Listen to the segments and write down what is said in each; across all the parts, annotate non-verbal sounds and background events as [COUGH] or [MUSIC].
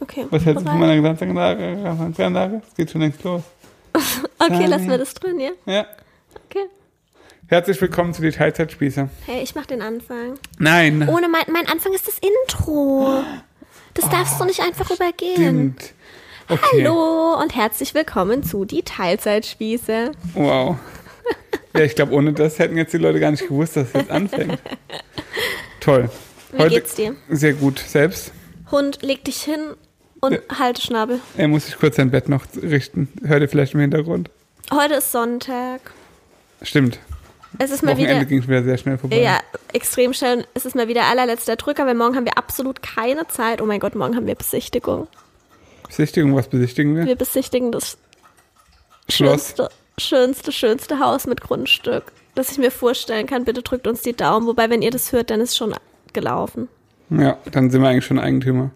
Okay. Was hältst du von meiner Gesamtanlage? Es geht schon längst los. [LAUGHS] Okay, lassen wir das drin, ja? Ja. Okay. Herzlich willkommen zu die Teilzeitspieße. Hey, ich mach den Anfang. Nein. Ohne mein, mein Anfang ist das Intro. Das darfst du nicht einfach übergehen. Okay. Hallo und herzlich willkommen zu die Teilzeitspieße. Wow. Ja, ich glaube, ohne das hätten jetzt die Leute gar nicht gewusst, dass es jetzt anfängt. Toll. Wie geht's dir? Sehr gut. Selbst? Hund, leg dich hin und halte Schnabel. Er muss sich kurz sein Bett noch richten. Hört ihr vielleicht im Hintergrund? Heute ist Sonntag. Stimmt. Es ist mal Wochenende wieder. ging wieder sehr schnell vorbei. Ja, extrem schnell. Es ist mal wieder allerletzter Drücker, weil morgen haben wir absolut keine Zeit. Oh mein Gott, morgen haben wir Besichtigung. Besichtigung, was besichtigen wir? Wir besichtigen das Schloss. schönste, schönste, schönste Haus mit Grundstück, das ich mir vorstellen kann. Bitte drückt uns die Daumen. Wobei, wenn ihr das hört, dann ist schon gelaufen. Ja, dann sind wir eigentlich schon Eigentümer.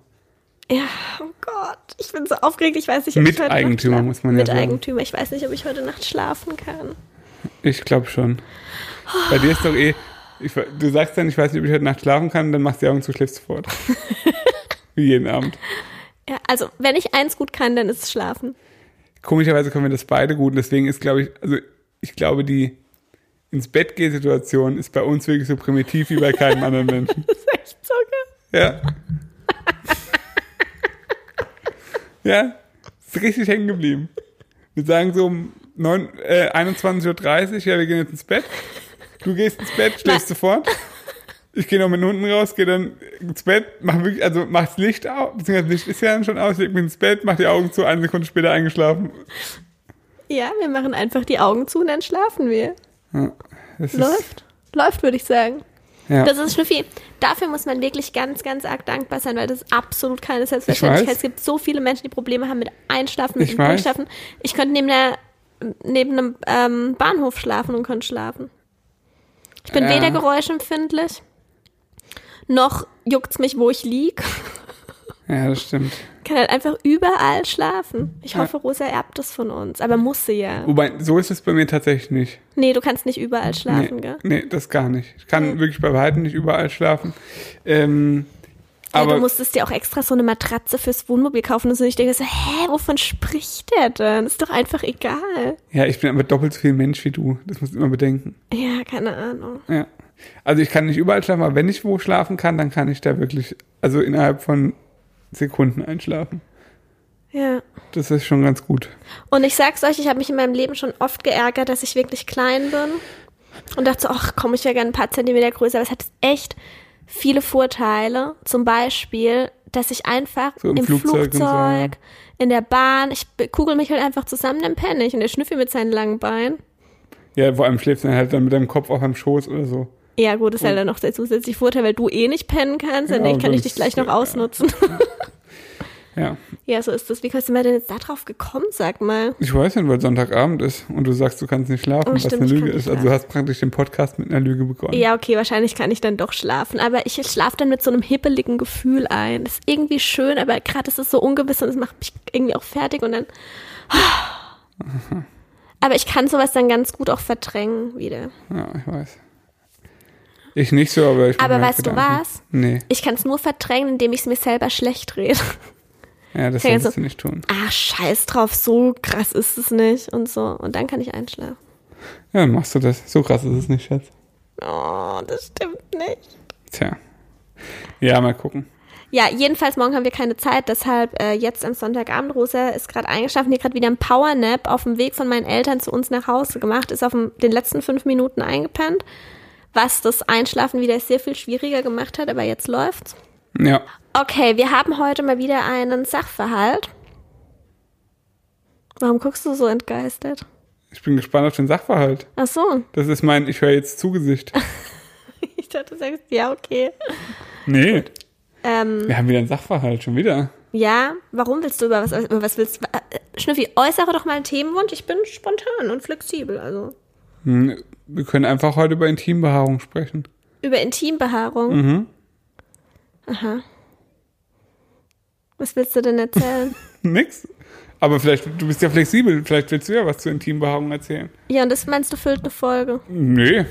Ja, oh Gott, ich bin so aufgeregt. Ich weiß nicht, ob ich heute Miteigentümer, Nacht muss man ja sagen. Miteigentümer. Ich weiß nicht, ob ich heute Nacht schlafen kann. Ich glaube schon. Bei dir ist doch eh. Ich, du sagst dann, ich weiß nicht, ob ich heute Nacht schlafen kann, dann machst du die Augen zu, schläfst sofort. [LAUGHS] Wie jeden Abend. Ja, also, wenn ich eins gut kann, dann ist es schlafen. Komischerweise können wir das beide gut und deswegen ist, glaube ich, also ich glaube, die ins Bett geh Situation ist bei uns wirklich so primitiv wie bei keinem anderen Menschen. [LAUGHS] Das ist echt so geil. Ja. [LAUGHS] ja, ist richtig hängen geblieben. Wir sagen so um 9, äh, 21.30 Uhr, ja, wir gehen jetzt ins Bett. Du gehst ins Bett, schläfst sofort. Ich gehe noch mit unten raus, gehe dann ins Bett, mach wirklich, also mach das Licht aus, beziehungsweise das Licht ist ja dann schon aus, leg mich ins Bett, mach die Augen zu, eine Sekunde später eingeschlafen. Ja, wir machen einfach die Augen zu und dann schlafen wir. Ist, Läuft. Läuft, würde ich sagen. Ja. Das ist Schnüffi. Dafür muss man wirklich ganz, ganz arg dankbar sein, weil das ist absolut keine Selbstverständlichkeit. Es gibt so viele Menschen, die Probleme haben mit Einschlafen, mit Ich dem weiß. Durchschlafen. Ich könnte neben, der, neben einem ähm, Bahnhof schlafen und könnte schlafen. Ich bin Ja. weder geräuschempfindlich, noch juckt's mich, wo ich lieg. [LAUGHS] ja, das stimmt. kann halt einfach überall schlafen. Ich Ja. hoffe, Rosa erbt das von uns. Aber muss sie ja. Wobei, so ist es bei mir tatsächlich nicht. Nee, du kannst nicht überall schlafen, nee, gell? nee, das gar nicht. Ich kann wirklich bei weitem nicht überall schlafen. Ähm, Ja, aber du musstest dir auch extra so eine Matratze fürs Wohnmobil kaufen und so. Ich denke so, hä, wovon spricht der denn? Ist doch einfach egal. ja, ich bin aber doppelt so viel Mensch wie du. Das musst du immer bedenken. Ja, keine Ahnung. Ja. Also ich kann nicht überall schlafen, aber wenn ich wo schlafen kann, dann kann ich da wirklich, also innerhalb von Sekunden einschlafen. Ja. Das ist schon ganz gut. Und ich sag's euch, ich habe mich in meinem Leben schon oft geärgert, dass ich wirklich klein bin. Und dachte so, ach komm, ich wäre gerne ein paar Zentimeter größer. Aber es hat echt viele Vorteile. Zum Beispiel, dass ich einfach So im im Flugzeug Flugzeug, so, ja. in der Bahn, ich kugel mich halt einfach zusammen, dann penne ich. Und der Schnüffel mit seinen langen Beinen. Ja, vor allem schläfst du dann halt dann mit deinem Kopf auf am Schoß oder so. Ja, gut, ist halt dann noch der zusätzliche Vorteil, weil du eh nicht pennen kannst. Dann Ja, kann ich das dich gleich noch ja. ausnutzen. [LAUGHS] Ja. Ja, so ist das. Wie kannst du mir denn jetzt da drauf gekommen, sag mal? Ich weiß nicht, weil Sonntagabend ist und du sagst, du kannst nicht schlafen, Oh, was stimmt, eine ich Lüge ist. Also du hast praktisch den Podcast mit einer Lüge begonnen. Ja, okay, wahrscheinlich kann ich dann doch schlafen. Aber ich schlafe dann mit so einem hippeligen Gefühl ein. Das ist irgendwie schön, aber gerade ist es so ungewiss und es macht mich irgendwie auch fertig und dann. Aber ich kann sowas dann ganz gut auch verdrängen wieder. Ja, ich weiß. Ich nicht so, aber ich Aber mir weißt du Gedanken. was? Nee. Ich kann es nur verdrängen, indem ich es mir selber schlecht rede. Ja, das so- du nicht tun. Ach, scheiß drauf, so krass ist es nicht und so. Und dann kann ich einschlafen. Ja, dann machst du das. So krass ist es nicht, Schatz. Oh, das stimmt nicht. Tja. Ja, mal gucken. Ja, jedenfalls morgen haben wir keine Zeit, deshalb äh, jetzt am Sonntagabend. Rosa ist gerade eingeschlafen, die hat gerade wieder ein Powernap auf dem Weg von meinen Eltern zu uns nach Hause gemacht, ist auf dem, den letzten fünf Minuten eingepennt, was das Einschlafen wieder sehr viel schwieriger gemacht hat, aber jetzt läuft's. Ja. Okay, wir haben heute mal wieder einen Sachverhalt. Warum guckst du so entgeistert? Ich bin gespannt auf den Sachverhalt. Ach so, Das ist mein Ich höre jetzt Zugesicht. [LAUGHS] ich dachte, du sagst, ja, okay. Nee. Ähm, Wir haben wieder einen Sachverhalt, schon wieder. ja, warum willst du über was, über was willst du? Äh, Schnüffi, äußere doch mal einen Themenwunsch. Ich bin spontan und flexibel, also. Wir können einfach heute über Intimbehaarung sprechen. Über Intimbehaarung. Mhm. Aha. Was willst du denn erzählen? [LAUGHS] Nix. Aber vielleicht, du bist ja flexibel, vielleicht willst du ja was zur Intimbehaarung erzählen. ja, und das meinst du füllt eine Folge. Nee.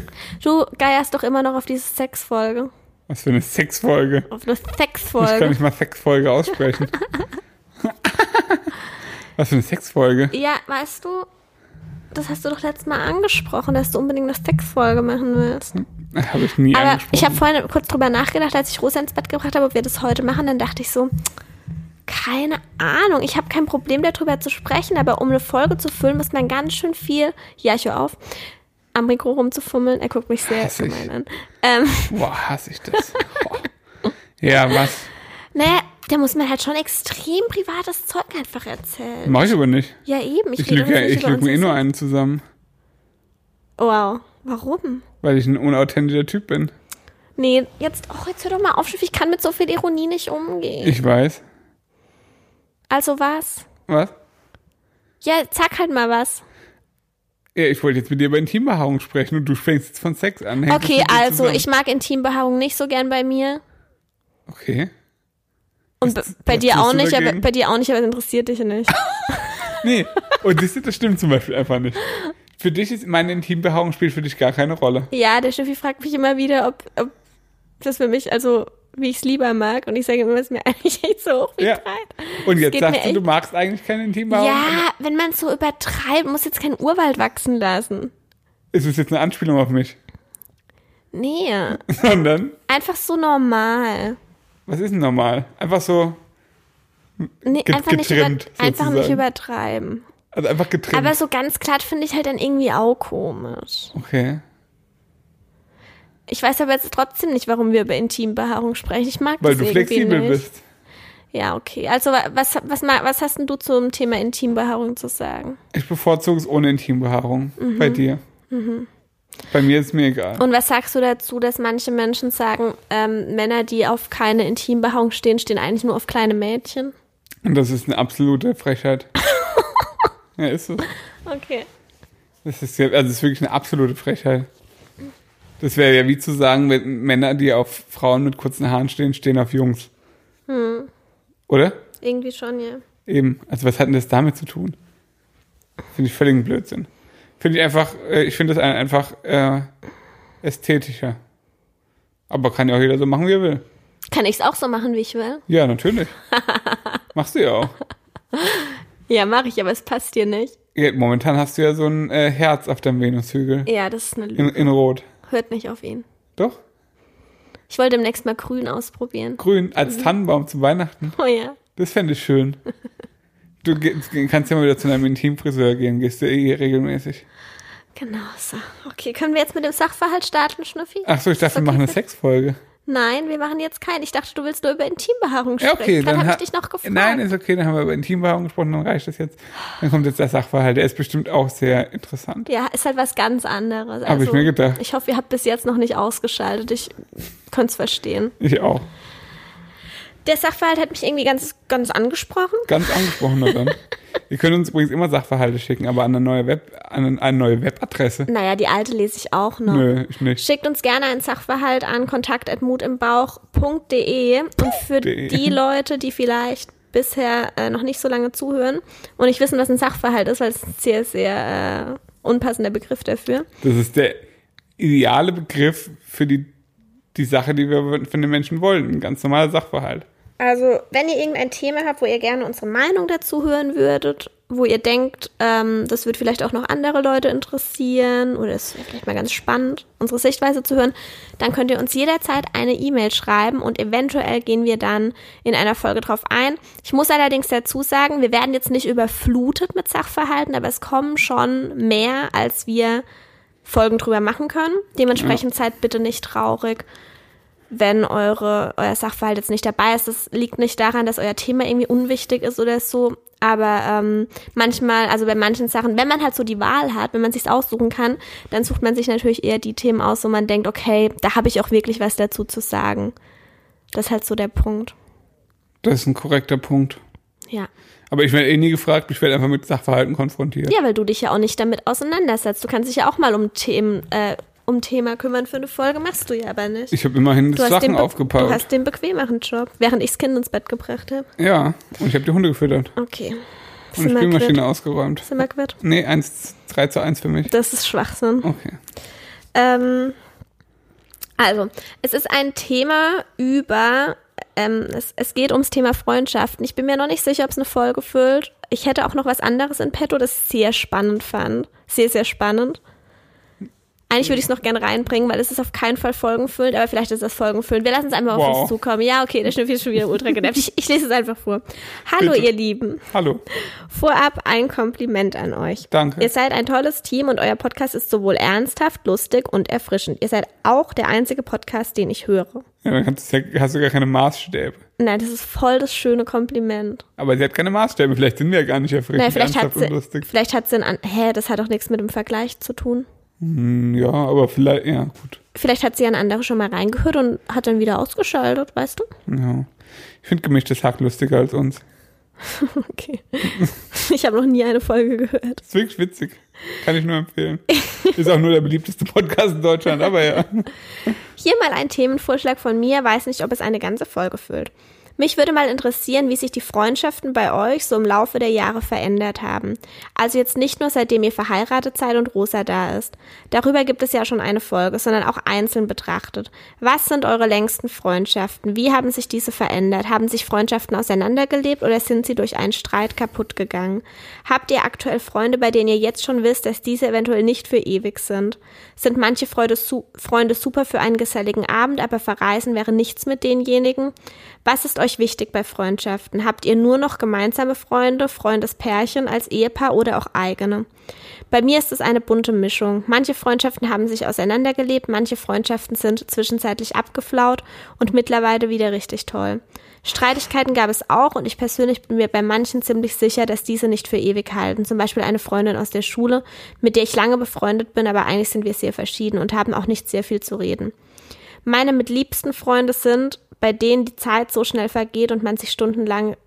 Du geierst doch immer noch auf diese Sexfolge. Was für eine Sexfolge. Auf eine Ich kann Sexfolge. nicht mal Sexfolge aussprechen. [LAUGHS] [LAUGHS] Was für eine Sexfolge. Ja, weißt du, das hast du doch letztes Mal angesprochen, dass du unbedingt eine Sexfolge machen willst. Habe ich nie Aber ich habe vorhin kurz drüber nachgedacht, als ich Rosa ins Bett gebracht habe, ob wir das heute machen. Dann dachte ich so, keine Ahnung. Ich habe kein Problem darüber zu sprechen, aber um eine Folge zu füllen, muss man ganz schön viel. Ja, ich höre auf. Am Mikro rumzufummeln. Er guckt mich sehr ich. gemein an. Ähm, Boah, hasse ich das. Boah. Ja, was? [LAUGHS] naja, da muss man halt schon extrem privates Zeug einfach erzählen. Mach ich aber nicht. Ja, eben. Ich, Ich lüge ja, ich lüge mir eh nur einen zusammen, Wow. Warum? weil ich ein unauthentischer Typ bin. Nee, jetzt, oh, jetzt hör doch mal auf, ich kann mit so viel Ironie nicht umgehen. Ich weiß. Also was? Was? Ja, sag halt mal was. Ja, ich wollte jetzt mit dir über Intimbehaarung sprechen und du fängst jetzt von Sex an. Hängt Okay, also zusammen? ich mag Intimbehaarung nicht so gern bei mir. Okay. Und Was- bei was dir auch nicht, aber bei dir auch nicht, aber es interessiert dich nicht. [LAUGHS] Nee, und das, das stimmt zum Beispiel einfach nicht. Für dich ist meine Intimbehaarung spielt für dich gar keine Rolle. ja, der Schiffi fragt mich immer wieder, ob, ob das für mich, also wie ich es lieber mag. Und ich sage immer, es ist mir eigentlich echt so hoch wie Ja. breit. Und jetzt sagst du, du magst eigentlich keine Intimbehaarung? Ja, wenn man es so übertreibt, muss jetzt kein Urwald wachsen lassen. Ist es jetzt eine Anspielung auf mich? Nee, [LAUGHS] Sondern, einfach so normal. Was ist denn normal? Einfach so, Nee, einfach, nicht, über, getrimmt, einfach nicht übertreiben. also einfach getrimmt. Aber so ganz glatt finde ich halt dann irgendwie auch komisch. okay. Ich weiß aber jetzt trotzdem nicht, warum wir über Intimbehaarung sprechen. Ich mag Weil das du irgendwie flexibel nicht. bist. Ja, okay. Also wa- was, was, was hast denn du zum Thema Intimbehaarung zu sagen? Ich bevorzuge es ohne Intimbehaarung. Bei dir. Bei mir ist mir egal. Und was sagst du dazu, dass manche Menschen sagen, ähm, Männer, die auf keine Intimbehaarung stehen, stehen eigentlich nur auf kleine Mädchen? Und das ist eine absolute Frechheit. [LAUGHS] ja, ist so. Okay. Das ist ja, also das ist wirklich eine absolute Frechheit. Das wäre ja wie zu sagen, wenn Männer, die auf Frauen mit kurzen Haaren stehen, stehen auf Jungs. Hm. Oder? Irgendwie schon, ja. Eben. Also was hat denn das damit zu tun? Finde ich völligen Blödsinn. Finde ich einfach, äh, ich finde das ein- einfach äh, ästhetischer. Aber kann ja auch jeder so machen, wie er will. Kann ich es auch so machen, wie ich will? Ja, natürlich. [LAUGHS] Machst du ja auch. Ja, mache ich, aber es passt dir nicht. Ja, momentan hast du ja so ein äh, Herz auf deinem Venushügel. Ja, das ist eine Lüge. In, in Rot. Hört nicht auf ihn. Doch? Ich wollte demnächst mal grün ausprobieren. Grün als Tannenbaum zu Weihnachten. Oh ja. Das fände ich schön. [LAUGHS] Du kannst ja mal wieder zu deinem Intimfriseur gehen, gehst du eh regelmäßig. Genau so. Okay, können wir jetzt mit dem Sachverhalt starten, Schnuffi? Ach so, ich dachte, wir Okay, machen eine Sexfolge. Nein, wir machen jetzt keinen. Ich dachte, du willst nur über Intimbehaarung Ja, sprechen. okay, dann habe ich dich noch gefragt. Nein, ist okay, dann haben wir über Intimbehaarung gesprochen, dann reicht das jetzt. Dann kommt jetzt der Sachverhalt, der ist bestimmt auch sehr interessant. ja, ist halt was ganz anderes. Also, Hab ich mir gedacht. Ich hoffe, ihr habt bis jetzt noch nicht ausgeschaltet. Ich könnte es verstehen. Ich auch. Der Sachverhalt hat mich irgendwie ganz, ganz angesprochen. Ganz angesprochen dann. [LAUGHS] Ihr könnt uns übrigens immer Sachverhalte schicken, aber an eine neue Web, an eine neue Webadresse. Naja, die alte lese ich auch noch. Nö, ich nicht. Schickt uns gerne einen Sachverhalt an kontakt.mutimbauch.de und für De. die Leute, die vielleicht bisher äh, noch nicht so lange zuhören und nicht wissen, was ein Sachverhalt ist, weil es ein sehr, sehr äh, unpassender Begriff dafür. Das ist der ideale Begriff für die, die Sache, die wir von den Menschen wollen. Ein ganz normaler Sachverhalt. Also, wenn ihr irgendein Thema habt, wo ihr gerne unsere Meinung dazu hören würdet, wo ihr denkt, ähm, das wird vielleicht auch noch andere Leute interessieren oder es wäre vielleicht mal ganz spannend, unsere Sichtweise zu hören, dann könnt ihr uns jederzeit eine E-Mail schreiben und eventuell gehen wir dann in einer Folge drauf ein. Ich muss allerdings dazu sagen, wir werden jetzt nicht überflutet mit Sachverhalten, aber es kommen schon mehr, als wir Folgen drüber machen können. Dementsprechend seid bitte nicht traurig wenn eure, euer Sachverhalt jetzt nicht dabei ist. Das liegt nicht daran, dass euer Thema irgendwie unwichtig ist oder so. Aber ähm, manchmal, also bei manchen Sachen, wenn man halt so die Wahl hat, wenn man sich aussuchen kann, dann sucht man sich natürlich eher die Themen aus, wo man denkt, okay, da habe ich auch wirklich was dazu zu sagen. Das ist halt so der Punkt. Das ist ein korrekter Punkt. Ja. Aber ich werde eh nie gefragt, ich werde einfach mit Sachverhalten konfrontiert. Ja, weil du dich ja auch nicht damit auseinandersetzt. Du kannst dich ja auch mal um Themen, äh, um Thema kümmern für eine Folge, machst du ja aber nicht. Ich habe immerhin du, Sachen aufgebaut. du hast den bequemeren Job, während ich das Kind ins Bett gebracht habe. ja, und ich habe die Hunde gefüttert. Okay. Und die Spülmaschine quitt? ausgeräumt. Sind wir quitt? Nee, 1, 3 zu 1 für mich. Das ist Schwachsinn. Okay. Ähm, Also, es ist ein Thema über, ähm, es, es geht ums Thema Freundschaften. Ich bin mir noch nicht sicher, ob es eine Folge füllt. Ich hätte auch noch was anderes in petto, das ich sehr spannend fand. Sehr, sehr spannend. Eigentlich würde ich es noch gerne reinbringen, weil es ist auf keinen Fall folgenfüllend, aber vielleicht ist das folgenfüllend. Wir lassen es einfach Wow. auf uns zukommen. Ja, okay, der Schnüffel ist schon wieder ultra genervt. Ich, ich lese es einfach vor. Hallo, Bitte. ihr Lieben. Hallo. Vorab ein Kompliment an euch. Danke. Ihr seid ein tolles Team und euer Podcast ist sowohl ernsthaft, lustig und erfrischend. Ihr seid auch der einzige Podcast, den ich höre. Ja, dann kannst du, hast du gar keine Maßstäbe. Nein, das ist voll das schöne Kompliment. Aber sie hat keine Maßstäbe. Vielleicht sind wir ja gar nicht erfrischend, Nein, vielleicht hat ernsthaft und sie, lustig. vielleicht hat sie einen, hä, das hat doch nichts mit dem Vergleich zu tun. Hm, Ja, aber vielleicht, ja, gut. Vielleicht hat sie an andere schon mal reingehört und hat dann wieder ausgeschaltet, weißt du? Ja. Ich finde gemischtes Hack lustiger als uns. [LAUGHS] Okay. Ich habe noch nie eine Folge gehört. ist wirklich witzig. Kann ich nur empfehlen. Ist auch nur der beliebteste Podcast in Deutschland, aber ja. Hier mal ein Themenvorschlag von mir, weiß nicht, ob es eine ganze Folge füllt. Mich würde mal interessieren, wie sich die Freundschaften bei euch so im Laufe der Jahre verändert haben. Also jetzt nicht nur seitdem ihr verheiratet seid und Rosa da ist. Darüber gibt es ja schon eine Folge, sondern auch einzeln betrachtet. Was sind eure längsten Freundschaften? Wie haben sich diese verändert? Haben sich Freundschaften auseinandergelebt oder sind sie durch einen Streit kaputt gegangen? Habt ihr aktuell Freunde, bei denen ihr jetzt schon wisst, dass diese eventuell nicht für ewig sind? Sind manche Freude su Freunde super für einen geselligen Abend, aber verreisen wäre nichts mit denjenigen? Was ist euch wichtig bei Freundschaften? Habt ihr nur noch gemeinsame Freunde, Freundespärchen als Ehepaar oder auch eigene? Bei mir ist es eine bunte Mischung. Manche Freundschaften haben sich auseinandergelebt, manche Freundschaften sind zwischenzeitlich abgeflaut und mittlerweile wieder richtig toll. Streitigkeiten gab es auch und ich persönlich bin mir bei manchen ziemlich sicher, dass diese nicht für ewig halten. Zum Beispiel eine Freundin aus der Schule, mit der ich lange befreundet bin, aber eigentlich sind wir sehr verschieden und haben auch nicht sehr viel zu reden. Meine mit liebsten Freunde sind, bei denen die Zeit so schnell vergeht und man sich stundenlang,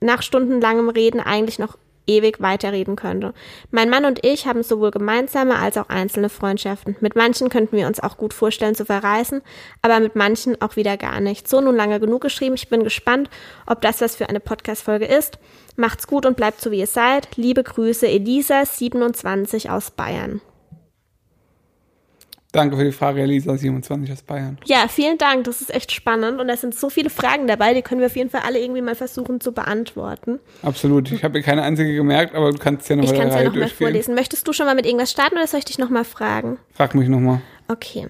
nach stundenlangem Reden eigentlich noch ewig weiterreden könnte. Mein Mann und ich haben sowohl gemeinsame als auch einzelne Freundschaften. Mit manchen könnten wir uns auch gut vorstellen zu verreisen, aber mit manchen auch wieder gar nicht. So nun lange genug geschrieben. Ich bin gespannt, ob das was für eine Podcast-Folge ist. Macht's gut und bleibt so wie ihr seid. Liebe Grüße, Elisa, 27 aus Bayern. Danke für die Frage, Elisa, 27 aus Bayern. Ja, vielen Dank. Das ist echt spannend und da sind so viele Fragen dabei, die können wir auf jeden Fall alle irgendwie mal versuchen zu beantworten. Absolut. Ich habe mir keine einzige gemerkt, aber du kannst ja noch Ich kann es ja Reihe noch mal durchgehen. vorlesen. Möchtest du schon mal mit irgendwas starten oder soll ich dich noch mal fragen? Frag mich nochmal. Okay.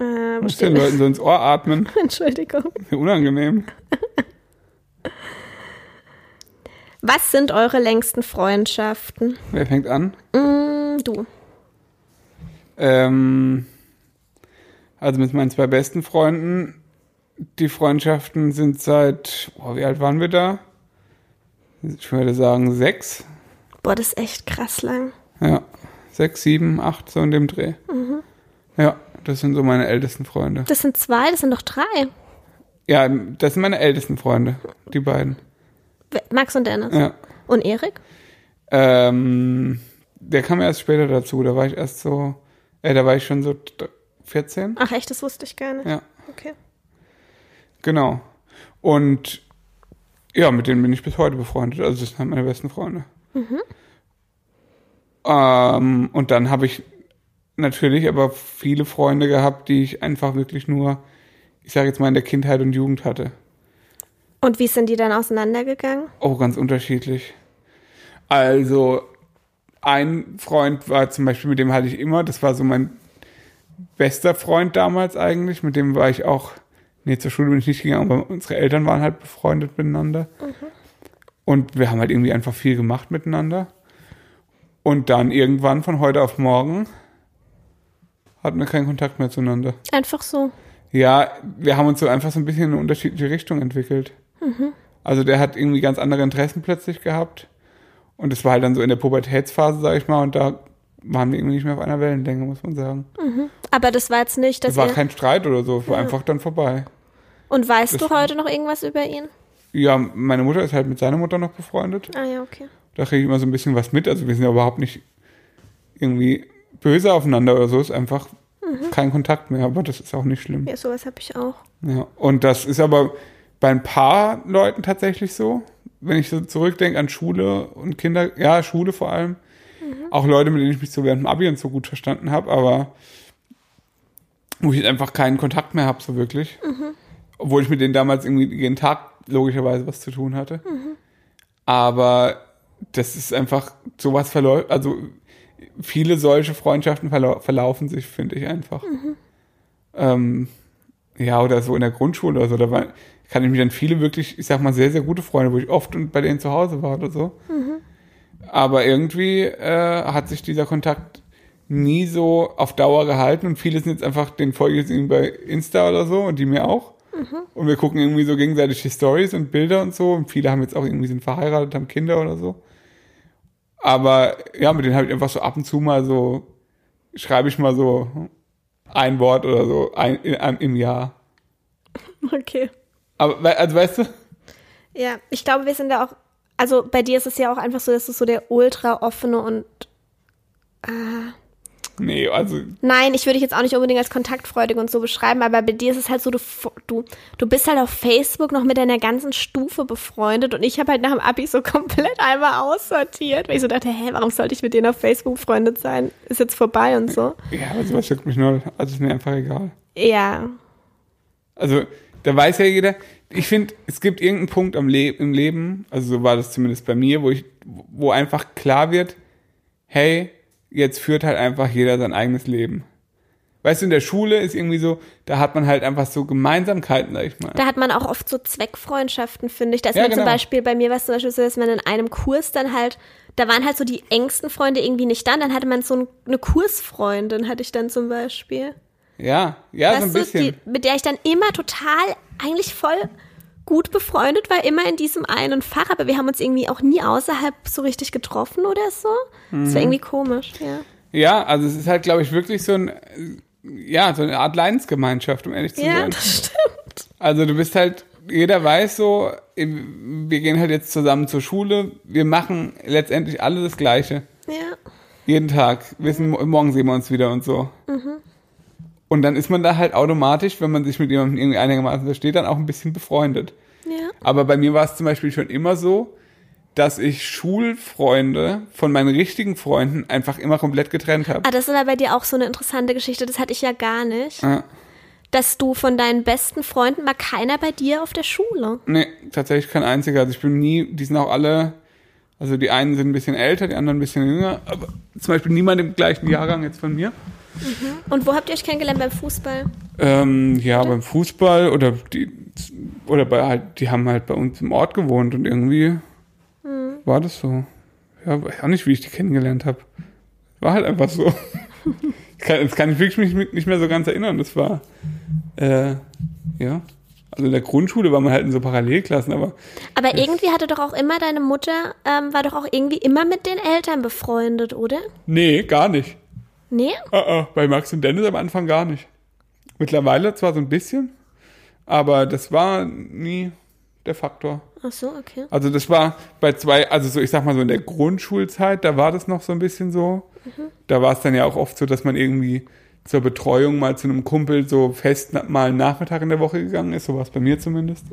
Äh, Muss steht den Leuten so ins Ohr atmen. [LAUGHS] Entschuldigung. Unangenehm. [LAUGHS] Was sind eure längsten Freundschaften? Wer fängt an? Mm, du. Ähm, also mit meinen zwei besten Freunden. Die Freundschaften sind seit, oh, wie alt waren wir da? Ich würde sagen sechs. Boah, das ist echt krass lang. Ja, sechs, sieben, acht, so in dem Dreh. Ja, das sind so meine ältesten Freunde. Das sind zwei, das sind doch drei. Ja, das sind meine ältesten Freunde, die beiden. Max und Dennis. Ja. Und Erik? Ähm, der kam erst später dazu, da war ich erst so, äh, da war ich schon so d- 14. Ach echt, das wusste ich gar nicht. Ja, Okay. genau. Und ja, mit denen bin ich bis heute befreundet. Also das sind halt meine besten Freunde. Ähm, und dann habe ich natürlich aber viele Freunde gehabt, die ich einfach wirklich nur, ich sage jetzt mal, in der Kindheit und Jugend hatte. Und wie sind die dann auseinandergegangen? Oh, ganz unterschiedlich. Also, ein Freund war zum Beispiel, mit dem hatte ich immer, das war so mein bester Freund damals eigentlich, mit dem war ich auch, nee, zur Schule bin ich nicht gegangen, aber unsere Eltern waren halt befreundet miteinander. Und wir haben halt irgendwie einfach viel gemacht miteinander. Und dann irgendwann von heute auf morgen hatten wir keinen Kontakt mehr zueinander. Einfach so. Ja, wir haben uns so einfach so ein bisschen in eine unterschiedliche Richtung entwickelt. Also der hat irgendwie ganz andere Interessen plötzlich gehabt. Und es war halt dann so in der Pubertätsphase, sag ich mal, und da waren wir irgendwie nicht mehr auf einer Wellenlänge, muss man sagen. Aber das war jetzt nicht, dass Es war kein Streit oder so, es war einfach dann vorbei. Und weißt das- du heute noch irgendwas über ihn? Ja, meine Mutter ist halt mit seiner Mutter noch befreundet. Ah ja, okay. Da kriege ich immer so ein bisschen was mit. Also wir sind ja überhaupt nicht irgendwie böse aufeinander oder so. Es ist einfach kein Kontakt mehr, aber das ist auch nicht schlimm. Ja, sowas habe ich auch. Ja, und das ist aber bei ein paar Leuten tatsächlich so. Wenn ich so zurückdenke an Schule und Kinder, ja, Schule vor allem, Auch Leute, mit denen ich mich so während dem Abi und so gut verstanden habe, aber wo ich einfach keinen Kontakt mehr habe, so wirklich. Obwohl ich mit denen damals irgendwie jeden Tag logischerweise was zu tun hatte. Aber das ist einfach, sowas verläuft, also viele solche Freundschaften verlau verlaufen sich, finde ich einfach. Ähm, ja, oder so in der Grundschule oder so, da war, kann ich mich an viele wirklich, ich sag mal, sehr, sehr gute Freunde, wo ich oft bei denen zu Hause war oder so. Aber irgendwie äh, hat sich dieser Kontakt nie so auf Dauer gehalten und viele sind jetzt einfach, den folge ich jetzt irgendwie bei Insta oder so und die mir auch. Und wir gucken irgendwie so gegenseitig die Stories und Bilder und so. Und viele haben jetzt auch irgendwie sind verheiratet, haben Kinder oder so. Aber ja, mit denen habe ich einfach so ab und zu mal so, schreibe ich mal so ein Wort oder so ein, in, einem- im Jahr. Okay. Aber also weißt du, Ja, ich glaube, wir sind da auch, also bei dir ist es ja auch einfach so, dass du so der ultra offene und nee, also Nein, ich würde dich jetzt auch nicht unbedingt als kontaktfreudig und so beschreiben, aber bei dir ist es halt so, du, du, du bist halt auf Facebook noch mit deiner ganzen Stufe befreundet und ich habe halt nach dem Abi so [LAUGHS] komplett einmal aussortiert, weil ich so dachte, hä, warum sollte ich mit denen auf Facebook befreundet sein? Ist jetzt vorbei und so. ja, aber sowas juckt mich nur, also ist mir einfach egal. Ja, Also, da weiß ja jeder, ich finde, es gibt irgendeinen Punkt am Le im Leben, also so war das zumindest bei mir, wo ich, wo einfach klar wird, hey, jetzt führt halt einfach jeder sein eigenes Leben. Weißt du, in der Schule ist irgendwie so, da hat man halt einfach so Gemeinsamkeiten, sag ich mal. da hat man auch oft so Zweckfreundschaften, finde ich. Da ist Ja, man zum genau. Beispiel, bei mir war es zum Beispiel so, dass man in einem Kurs dann halt, da waren halt so die engsten Freunde irgendwie nicht da, und dann hatte man so ein, eine Kursfreundin, hatte ich dann zum Beispiel. Ja, ja, so ein weißt bisschen. die, mit der ich dann immer total, eigentlich voll gut befreundet war, immer in diesem einen Fach, aber wir haben uns irgendwie auch nie außerhalb so richtig getroffen oder so. Das Mhm. war irgendwie komisch, ja. Ja, also es ist halt, glaube ich, wirklich so ein, ja, so eine Art Leidensgemeinschaft, um ehrlich zu Ja, sein. das stimmt. Also du bist halt, jeder weiß so, wir gehen halt jetzt zusammen zur Schule, wir machen letztendlich alle das Gleiche. Ja. Jeden Tag. Wissen, morgen sehen wir uns wieder und so. Und dann ist man da halt automatisch, wenn man sich mit jemandem irgendwie einigermaßen versteht, dann auch ein bisschen befreundet. Ja. Aber bei mir war es zum Beispiel schon immer so, dass ich Schulfreunde von meinen richtigen Freunden einfach immer komplett getrennt habe. Ah, das ist aber bei dir auch so eine interessante Geschichte, das hatte ich ja gar nicht. Ja. Dass du von deinen besten Freunden war keiner bei dir auf der Schule. Nee, tatsächlich kein einziger. Also ich bin nie, die sind auch alle, also die einen sind ein bisschen älter, die anderen ein bisschen jünger, aber zum Beispiel niemand im gleichen Jahrgang jetzt von mir. Und wo habt ihr euch kennengelernt beim Fußball? Ähm, ja, beim Fußball oder die oder bei halt, die haben halt bei uns im Ort gewohnt und irgendwie war das so. Ja, weiß auch nicht, wie ich die kennengelernt habe. War halt einfach so. [LAUGHS] Ich kann, das kann ich wirklich mich nicht mehr so ganz erinnern. Das war äh, ja. Also in der Grundschule war man halt in so Parallelklassen, aber Aber irgendwie hatte doch auch immer deine Mutter, ähm, war doch auch irgendwie immer mit den Eltern befreundet, oder? nee, gar nicht. Nee? Ah, ah, bei Max und Dennis am Anfang gar nicht. Mittlerweile zwar so ein bisschen, aber das war nie der Faktor. Ach so, okay. Also das war bei zwei, also so ich sag mal so in der Grundschulzeit, da war das noch so ein bisschen so. Da war es dann ja auch oft so, dass man irgendwie zur Betreuung mal zu einem Kumpel so fest mal einen Nachmittag in der Woche gegangen ist, so war es bei mir zumindest.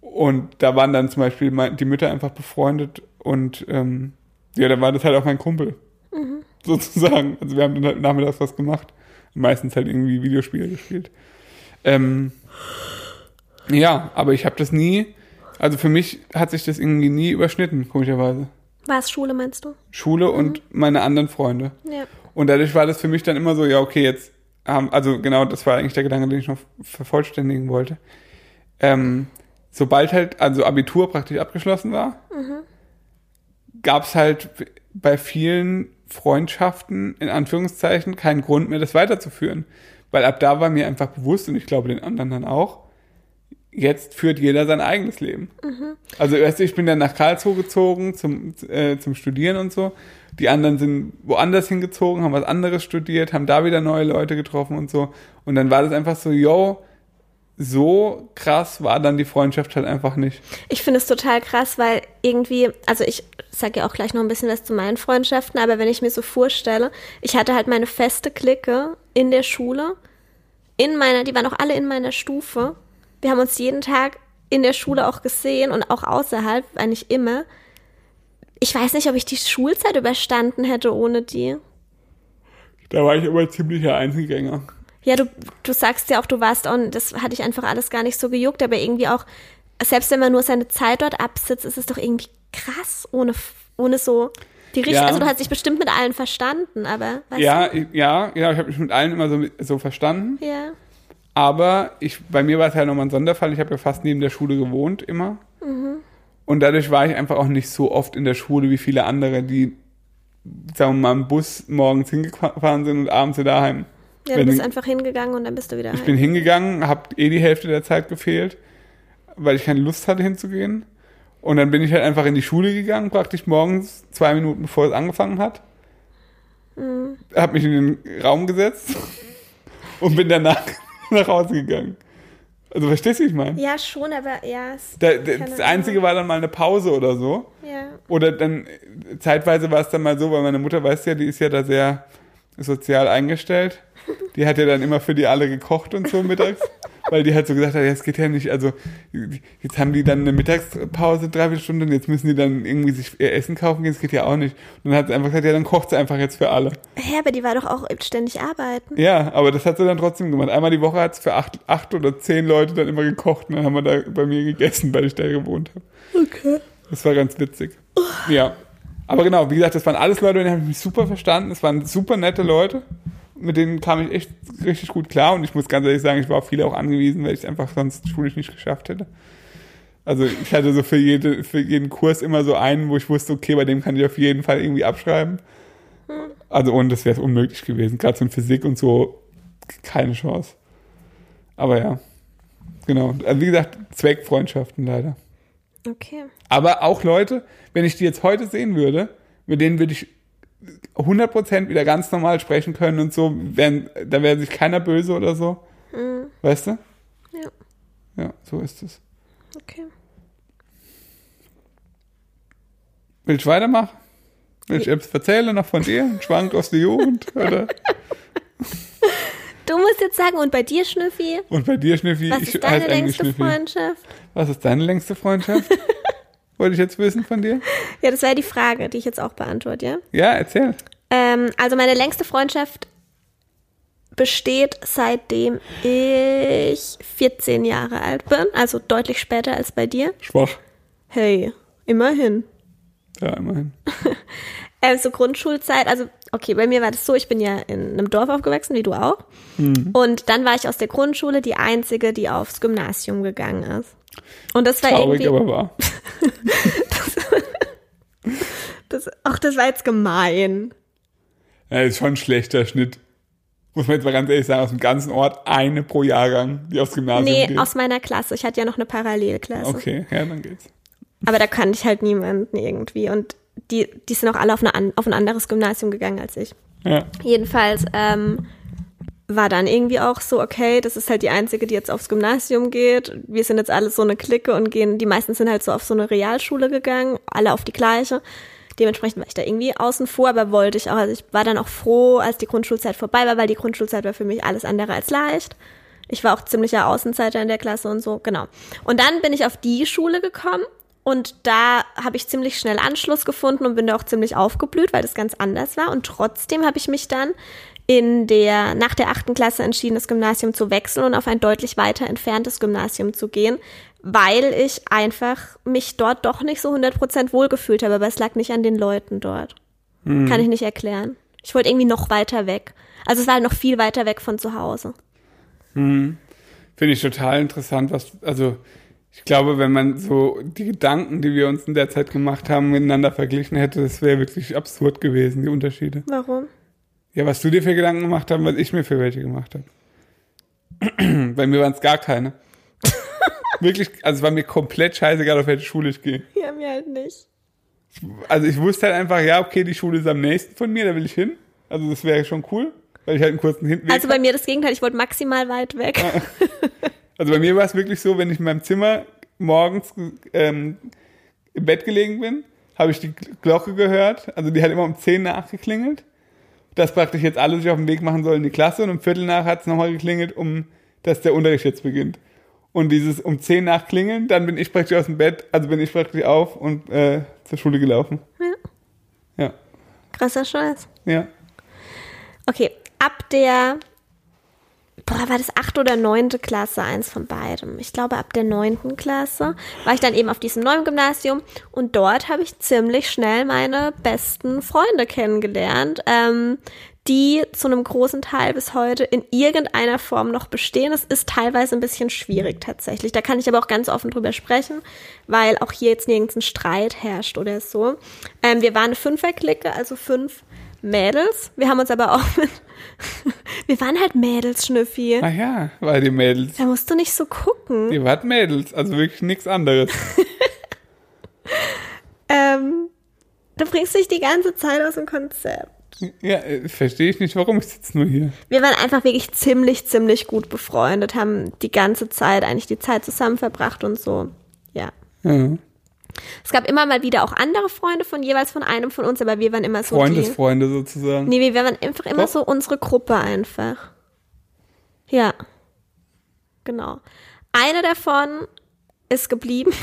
Und da waren dann zum Beispiel die Mütter einfach befreundet und ähm, ja, da war das halt auch mein Kumpel. [LAUGHS] Sozusagen. Also wir haben dann halt nachmittags was gemacht. Meistens halt irgendwie Videospiele gespielt. Ähm, ja, aber ich habe das nie, also für mich hat sich das irgendwie nie überschnitten, komischerweise. War es Schule, meinst du? Schule und meine anderen Freunde. Ja. Und dadurch war das für mich dann immer so, ja, okay, jetzt haben, also genau, das war eigentlich der Gedanke, den ich noch vervollständigen wollte. Ähm, sobald halt, also Abitur praktisch abgeschlossen war, gab es halt bei vielen Freundschaften, in Anführungszeichen, keinen Grund mehr, das weiterzuführen. Weil ab da war mir einfach bewusst, und ich glaube den anderen dann auch, jetzt führt jeder sein eigenes Leben. Also weißt du, ich bin dann nach Karlsruhe gezogen zum, äh, zum Studieren und so. Die anderen sind woanders hingezogen, haben was anderes studiert, haben da wieder neue Leute getroffen und so. Und dann war das einfach so, yo, so krass war dann die Freundschaft halt einfach nicht. Ich finde es total krass, weil irgendwie, also ich sage ja auch gleich noch ein bisschen was zu meinen Freundschaften, aber wenn ich mir so vorstelle, ich hatte halt meine feste Clique in der Schule, in meiner, die waren auch alle in meiner Stufe. Wir haben uns jeden Tag in der Schule auch gesehen und auch außerhalb, eigentlich immer. Ich weiß nicht, ob ich die Schulzeit überstanden hätte ohne die. Da war ich aber ziemlicher Einzelgänger. Ja, du, du sagst ja auch, du warst auch, das hatte ich einfach alles gar nicht so gejuckt, aber irgendwie auch, selbst wenn man nur seine Zeit dort absitzt, ist es doch irgendwie krass, ohne, ohne so die Richtung. Ja. Also du hast dich bestimmt mit allen verstanden, aber Ja, ich, ja, ja, ich habe mich mit allen immer so, so verstanden. du? Ja. Aber ich, bei mir war es ja nochmal ein Sonderfall. Ich habe ja fast neben der Schule gewohnt, immer. Und dadurch war ich einfach auch nicht so oft in der Schule wie viele andere, die, sagen wir mal, im Bus morgens hingefahren sind und abends wieder heim. Ja, du bist einfach hingegangen und dann bist du wieder Ich heim. bin hingegangen, habe eh die Hälfte der Zeit gefehlt, weil ich keine Lust hatte hinzugehen. Und dann bin ich halt einfach in die Schule gegangen, praktisch morgens, zwei Minuten bevor es angefangen hat. Mhm. Hab mich in den Raum gesetzt [LAUGHS] und bin danach [LAUGHS] nach Hause gegangen. Also verstehst du, wie ich meine? Ja, schon, aber ja. Da, das Einzige war dann mal eine Pause oder so. ja. Oder dann, zeitweise war es dann mal so, weil meine Mutter, weißt ja, die ist ja da sehr sozial eingestellt. Die hat ja dann immer für die alle gekocht und so mittags. Weil die halt so gesagt hat, ja, es geht ja nicht, also jetzt haben die dann eine Mittagspause, dreiviertel Stunde und jetzt müssen die dann irgendwie sich ihr Essen kaufen gehen, das geht ja auch nicht. Und dann hat sie einfach gesagt, ja, dann kocht sie einfach jetzt für alle. Hä, aber die war doch auch ständig arbeiten. Ja, aber das hat sie dann trotzdem gemacht. Einmal die Woche hat es für acht, acht oder zehn Leute dann immer gekocht und dann haben wir da bei mir gegessen, weil ich da gewohnt habe. Okay. Das war ganz witzig. Ja. Aber genau, wie gesagt, das waren alles Leute, mit denen habe ich mich super verstanden. Es waren super nette Leute. Mit denen kam ich echt richtig gut klar. Und ich muss ganz ehrlich sagen, ich war auf viele auch angewiesen, weil ich es einfach sonst schulisch nicht geschafft hätte. Also ich hatte so für, jede, für jeden Kurs immer so einen, wo ich wusste, okay, bei dem kann ich auf jeden Fall irgendwie abschreiben. Also ohne das wäre es unmöglich gewesen. Gerade so in Physik und so keine Chance. Aber ja, genau. Also wie gesagt, Zweckfreundschaften leider. Okay. Aber auch Leute, wenn ich die jetzt heute sehen würde, mit denen würde ich 100% wieder ganz normal sprechen können und so, wären, da wäre sich keiner böse oder so. Weißt du? Ja. Ja, so ist es. Okay. Will ich weitermachen? Will ich etwas erzählen noch von dir? Schwank aus der Jugend? Oder? [LAUGHS] Du musst jetzt sagen, und bei dir, Schnüffi, Und bei dir, Schnüffi? was ist deine längste. Freundschaft? Was ist deine längste Freundschaft? [LAUGHS] Wollte ich jetzt wissen von dir? Ja, das wäre die Frage, die ich jetzt auch beantworte, ja? Ja, erzähl. Ähm, also meine längste Freundschaft besteht seitdem ich 14 Jahre alt bin, also deutlich später als bei dir. Schwach. Hey, immerhin. Ja, immerhin. Ähm, [LAUGHS] so Grundschulzeit, also okay, bei mir war das so, ich bin ja in einem Dorf aufgewachsen, wie du auch. Und dann war ich aus der Grundschule die einzige, die aufs Gymnasium gegangen ist. Und das war Traurig, irgendwie, aber wahr. [LAUGHS] das, ach, das war jetzt gemein. Ja, ist schon ein schlechter Schnitt. Muss man jetzt mal ganz ehrlich sagen, aus dem ganzen Ort eine pro Jahrgang, die aufs Gymnasium Nee, geht. aus meiner Klasse. Ich hatte ja noch eine Parallelklasse. Okay, ja, dann geht's. Aber da kannte ich halt niemanden irgendwie. Und die, die sind auch alle auf, eine, auf ein anderes Gymnasium gegangen als ich. Ja. Jedenfalls ähm, war dann irgendwie auch so, okay, das ist halt die einzige, die jetzt aufs Gymnasium geht. Wir sind jetzt alle so eine Clique und gehen, die meisten sind halt so auf so eine Realschule gegangen, alle auf die gleiche. Dementsprechend war ich da irgendwie außen vor, aber wollte ich auch. Also ich war dann auch froh, als die Grundschulzeit vorbei war, weil die Grundschulzeit war für mich alles andere als leicht. Ich war auch ziemlicher Außenseiter in der Klasse und so, genau. Und dann bin ich auf die Schule gekommen und da habe ich ziemlich schnell Anschluss gefunden und bin da auch ziemlich aufgeblüht, weil das ganz anders war. Und trotzdem habe ich mich dann in der, nach der achten Klasse entschieden, das Gymnasium zu wechseln und auf ein deutlich weiter entferntes Gymnasium zu gehen, weil ich einfach mich dort doch nicht so 100% wohlgefühlt habe. Aber es lag nicht an den Leuten dort. Kann ich nicht erklären. Ich wollte irgendwie noch weiter weg. Also es war halt noch viel weiter weg von zu Hause. Finde ich total interessant, was, also, ich glaube, wenn man so die Gedanken, die wir uns in der Zeit gemacht haben, miteinander verglichen hätte, das wäre wirklich absurd gewesen, die Unterschiede. Warum? Ja, was du dir für Gedanken gemacht hast, was ich mir für welche gemacht habe. [CLEARS THROAT] Bei mir waren es gar keine. [LAUGHS] Wirklich, also es war mir komplett scheißegal, auf welche Schule ich gehe. Ja, mir halt nicht. Also ich wusste halt einfach, ja, okay, die Schule ist am nächsten von mir, da will ich hin. Also das wäre schon cool, weil ich halt einen kurzen Hinweg Also bei mir das Gegenteil, ich wollte maximal weit weg. [LAUGHS] Also bei mir war es wirklich so, wenn ich in meinem Zimmer morgens ähm, im Bett gelegen bin, habe ich die Glocke gehört. Also die hat immer um 10 nachgeklingelt. Dass praktisch jetzt alle sich auf den Weg machen sollen in die Klasse und um Viertel nach hat es nochmal geklingelt, um dass der Unterricht jetzt beginnt. Und dieses um 10 nach klingeln, dann bin ich praktisch aus dem Bett, also bin ich praktisch auf und äh, zur Schule gelaufen. Ja. Ja. Krasser Scheiß. Ja. Okay, ab der, boah, war das achte oder neunte Klasse, eins von beidem. Ich glaube, ab der neunten Klasse war ich dann eben auf diesem neuen Gymnasium und dort habe ich ziemlich schnell meine besten Freunde kennengelernt, ähm, die zu einem großen Teil bis heute in irgendeiner Form noch bestehen. Es ist teilweise ein bisschen schwierig tatsächlich. Da kann ich aber auch ganz offen drüber sprechen, weil auch hier jetzt nirgends ein Streit herrscht oder so. Ähm, wir waren eine Fünferklicke, also fünf Mädels. Wir haben uns aber auch mit. [LAUGHS] wir waren halt Mädels, Schnüffi. Ach ja, weil die Mädels. Da musst du nicht so gucken. Die waren Mädels, also wirklich nichts anderes. [LAUGHS] Ähm, du bringst dich die ganze Zeit aus dem Konzept. Ja, äh, verstehe ich nicht, warum ich sitze nur hier. Wir waren einfach wirklich ziemlich, ziemlich gut befreundet, haben die ganze Zeit eigentlich die Zeit zusammen verbracht und so. Ja. Ja. Es gab immer mal wieder auch andere Freunde von jeweils von einem von uns, aber wir waren immer so. Freundesfreunde sozusagen. Nee, wir waren einfach immer Doch. so unsere Gruppe einfach. Ja. Genau. Eine davon ist geblieben. [LAUGHS]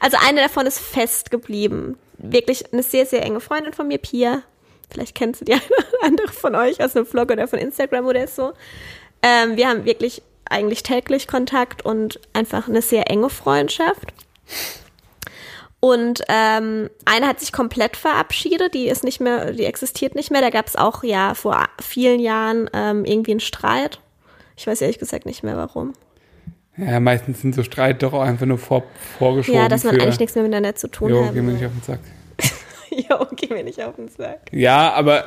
Also eine davon ist fest geblieben. Wirklich eine sehr, sehr enge Freundin von mir, Pia. Vielleicht kennst du die [LAUGHS] eine oder andere von euch aus einem Vlog oder von Instagram oder so. Ähm, wir haben wirklich eigentlich täglich Kontakt und einfach eine sehr enge Freundschaft. Und ähm, eine hat sich komplett verabschiedet, die ist nicht mehr, die existiert nicht mehr. Da gab es auch ja vor vielen Jahren ähm, irgendwie einen Streit. Ich weiß ehrlich gesagt nicht mehr warum. Ja, meistens sind so Streit doch auch einfach nur vor, vorgeschoben. Ja, dass man für, eigentlich nichts mehr miteinander zu tun Jo, hat. geh mir nicht auf den Sack. [LAUGHS] jo, geh mir nicht auf den Sack. Ja, aber,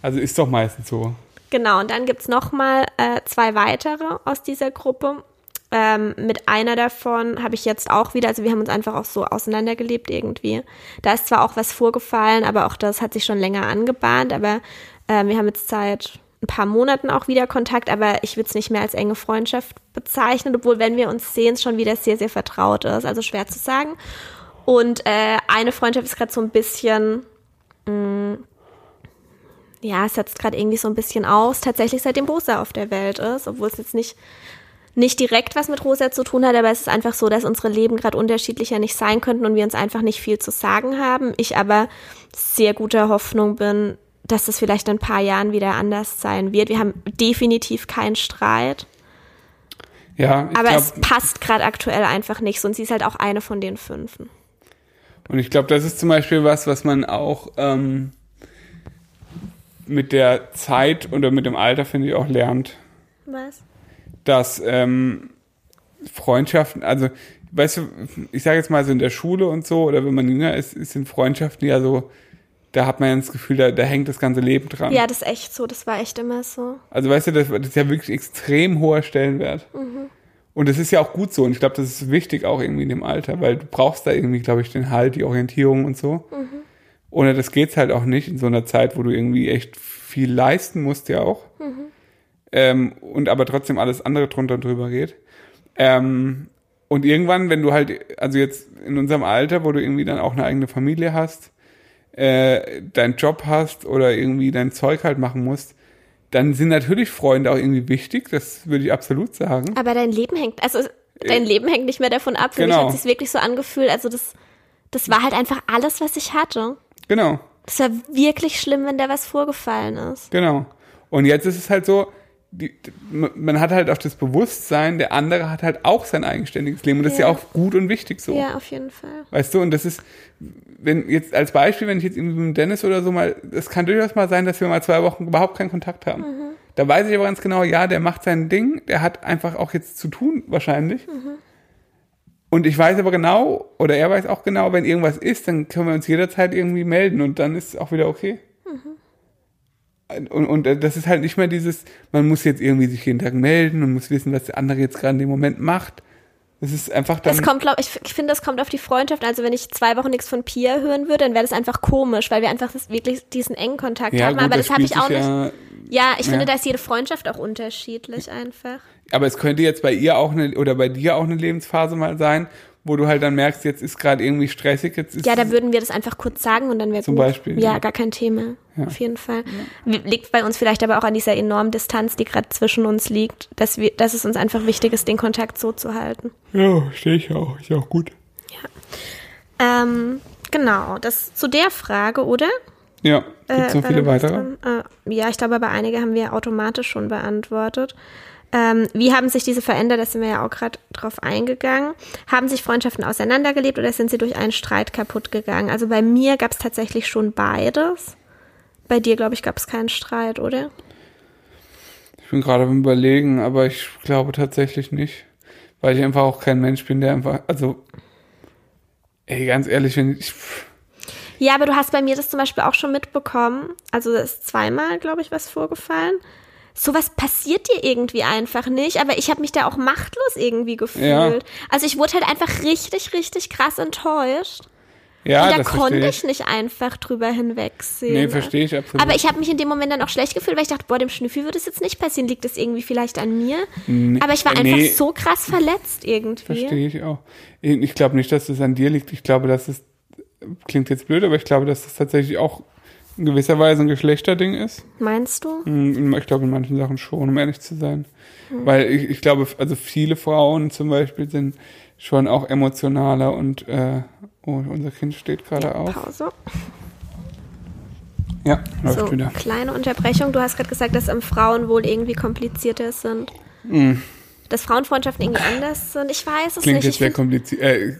also ist doch meistens so. Genau, und dann gibt's noch mal äh, zwei weitere aus dieser Gruppe. Ähm, mit einer davon habe ich jetzt auch wieder, also wir haben uns einfach auch so auseinandergelebt irgendwie. Da ist zwar auch was vorgefallen, aber auch das hat sich schon länger angebahnt, aber äh, wir haben jetzt seit ein paar Monaten auch wieder Kontakt, aber ich würde es nicht mehr als enge Freundschaft bezeichnen, obwohl, wenn wir uns sehen, es schon wieder sehr, sehr vertraut ist. Also schwer zu sagen. Und äh, eine Freundschaft ist gerade so ein bisschen, mh, ja, es setzt gerade irgendwie so ein bisschen aus, tatsächlich seitdem Rosa auf der Welt ist, obwohl es jetzt nicht nicht direkt was mit Rosa zu tun hat, aber es ist einfach so, dass unsere Leben gerade unterschiedlicher nicht sein könnten und wir uns einfach nicht viel zu sagen haben. Ich aber sehr guter Hoffnung bin, dass das vielleicht in ein paar Jahren wieder anders sein wird. Wir haben definitiv keinen Streit, Ja, aber glaub, es passt gerade aktuell einfach nicht so und sie ist halt auch eine von den Fünfen. Und ich glaube, das ist zum Beispiel was, was man auch ähm, mit der Zeit oder mit dem Alter, finde ich, auch lernt. Was? Dass ähm, Freundschaften, also weißt du, ich sage jetzt mal so in der Schule und so, oder wenn man jünger ist, sind Freundschaften ja so, da hat man ja das Gefühl, da, da hängt das ganze Leben dran. Ja, das ist echt so, das war echt immer so. Also weißt du, das, das ist ja wirklich extrem hoher Stellenwert. Und das ist ja auch gut so. Und ich glaube, das ist wichtig auch irgendwie in dem Alter, weil du brauchst da irgendwie, glaube ich, den Halt, die Orientierung und so. Ohne das geht's halt auch nicht in so einer Zeit, wo du irgendwie echt viel leisten musst, ja auch. Ähm, und aber trotzdem alles andere drunter und drüber geht. Ähm, und irgendwann, wenn du halt, also jetzt in unserem Alter, wo du irgendwie dann auch eine eigene Familie hast, äh, deinen Job hast oder irgendwie dein Zeug halt machen musst, dann sind natürlich Freunde auch irgendwie wichtig, das würde ich absolut sagen. Aber dein Leben hängt, also dein Leben hängt nicht mehr davon ab. Für mich Genau. hat es sich wirklich so angefühlt. Also das, das war halt einfach alles, was ich hatte. Genau, Das war wirklich schlimm, wenn da was vorgefallen ist. genau. Und jetzt ist es halt so, die, man hat halt auch das Bewusstsein, der andere hat halt auch sein eigenständiges Leben und das ist ja Ja. auch gut und wichtig so. Ja, auf jeden Fall. Weißt du, und das ist, wenn jetzt als Beispiel, wenn ich jetzt irgendwie mit Dennis oder so mal, es kann durchaus mal sein, dass wir mal zwei Wochen überhaupt keinen Kontakt haben. Da weiß ich aber ganz genau, ja, der macht sein Ding, der hat einfach auch jetzt zu tun, wahrscheinlich. Und ich weiß aber genau, oder er weiß auch genau, wenn irgendwas ist, dann können wir uns jederzeit irgendwie melden und dann ist es auch wieder okay. Und, und das ist halt nicht mehr dieses, man muss jetzt irgendwie sich jeden Tag melden und muss wissen, was der andere jetzt gerade in dem Moment macht. Das ist einfach dann. Es kommt, glaube ich, ich finde, das kommt auf die Freundschaft. Also wenn ich zwei Wochen nichts von Pia hören würde, dann wäre das einfach komisch, weil wir einfach das, wirklich diesen engen Kontakt haben. Aber das habe spielt ich auch nicht. ja- Ja, ich finde, Ja. da ist jede Freundschaft auch unterschiedlich einfach. Aber es könnte jetzt bei ihr auch eine, oder bei dir auch eine Lebensphase mal sein, wo du halt dann merkst, jetzt ist gerade irgendwie stressig, jetzt ist Ja, da würden wir das einfach kurz sagen und dann wäre Zum gut. Beispiel, Ja, ja. gar kein Thema. Auf jeden Fall. Liegt bei uns vielleicht aber auch an dieser enormen Distanz, die gerade zwischen uns liegt, dass wir, dass es uns einfach wichtig ist, den Kontakt so zu halten. Ja, stehe ich auch, ist ja auch gut. Ähm, Genau, das zu der Frage, oder? Ja, gibt es Äh, noch viele was weitere? Äh, ja, ich glaube, aber einige haben wir automatisch schon beantwortet. Ähm, wie haben sich diese verändert? Da sind wir ja auch gerade drauf eingegangen. Haben sich Freundschaften auseinandergelebt oder sind sie durch einen Streit kaputt gegangen? Also bei mir gab es tatsächlich schon beides. Bei dir, glaube ich, gab es keinen Streit, oder? Ich bin gerade am überlegen, aber ich glaube tatsächlich nicht. Weil ich einfach auch kein Mensch bin, der einfach, also, ey, ganz ehrlich, wenn ich, Ja, aber du hast bei mir das zum Beispiel auch schon mitbekommen. Also es ist zweimal, glaube ich, was vorgefallen. Sowas passiert dir irgendwie einfach nicht, aber ich habe mich da auch machtlos irgendwie gefühlt. Ja. Also ich wurde halt einfach richtig, richtig krass enttäuscht. ja, und da konnte verstehe ich nicht einfach drüber hinwegsehen. Nee, verstehe ich absolut. Aber ich habe mich in dem Moment dann auch schlecht gefühlt, weil ich dachte, boah, dem Schnüffi würde es jetzt nicht passieren. Liegt das irgendwie vielleicht an mir? Aber ich war einfach nee. so krass verletzt irgendwie. Verstehe ich auch. Ich glaube nicht, dass das an dir liegt. Ich glaube, dass es, klingt jetzt blöd, aber ich glaube, dass das tatsächlich auch in gewisser Weise ein Geschlechterding ist. Meinst du? Hm, Ich glaube in manchen Sachen schon, um ehrlich zu sein. Weil ich, ich glaube, also viele Frauen zum Beispiel sind schon auch emotionaler und äh, oh, unser Kind steht gerade auf. Pause. Ja, läuft So, wieder. kleine Unterbrechung. Du hast gerade gesagt, dass ähm, Frauen wohl irgendwie komplizierter sind. Dass Frauenfreundschaften irgendwie anders sind. Ich weiß es. Klingt nicht. jetzt sehr kompliziert. Äh,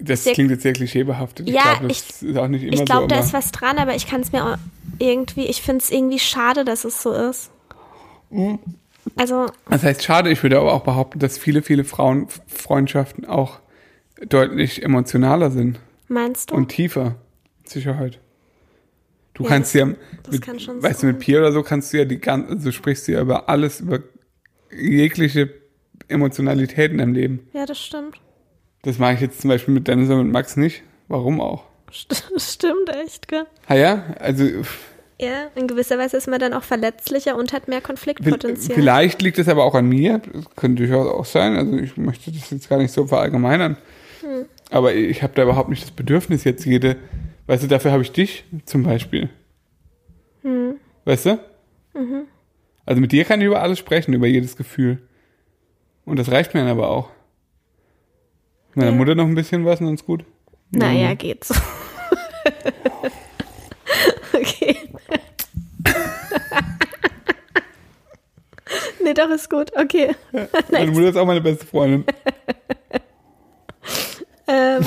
das Sehr- klingt jetzt sehr klischeebehaftet. Ich Ja, glaube, das ich- ist auch nicht immer ich glaube, so. da ist was dran, aber ich kann es mir auch irgendwie, ich finde es irgendwie schade, dass es so ist. Mm. Also, Das heißt, schade, ich würde aber auch behaupten, dass viele, viele Frauenfreundschaften auch deutlich emotionaler sind meinst du? und tiefer. Sicherheit. Du Ja, kannst das- ja, mit, kann schon weißt du, sein. mit Pia oder so kannst du ja die ganze, also sprichst du ja über alles, über jegliche Emotionalitäten im Leben. ja, das stimmt. Das mache ich jetzt zum Beispiel mit Dennis und mit Max nicht. Warum auch? St- [LAUGHS] Stimmt echt, gell? Ah ja, also Ja, in gewisser Weise ist man dann auch verletzlicher und hat mehr Konfliktpotenzial. Vielleicht liegt es aber auch an mir. Das könnte durchaus auch sein. Also ich möchte das jetzt gar nicht so verallgemeinern. Hm. Aber ich habe da überhaupt nicht das Bedürfnis, jetzt jede, weißt du, dafür habe ich dich zum Beispiel. Hm. Weißt du? Mhm. Also mit dir kann ich über alles sprechen, über jedes Gefühl. Und das reicht mir dann aber auch. Meiner Ja. Mutter noch ein bisschen was und dann ist gut. Naja, geht so. [LAUGHS] okay. [LAUGHS] nee, doch, ist gut. Okay. [LAUGHS] Meine Mutter ist auch meine beste Freundin. Ähm.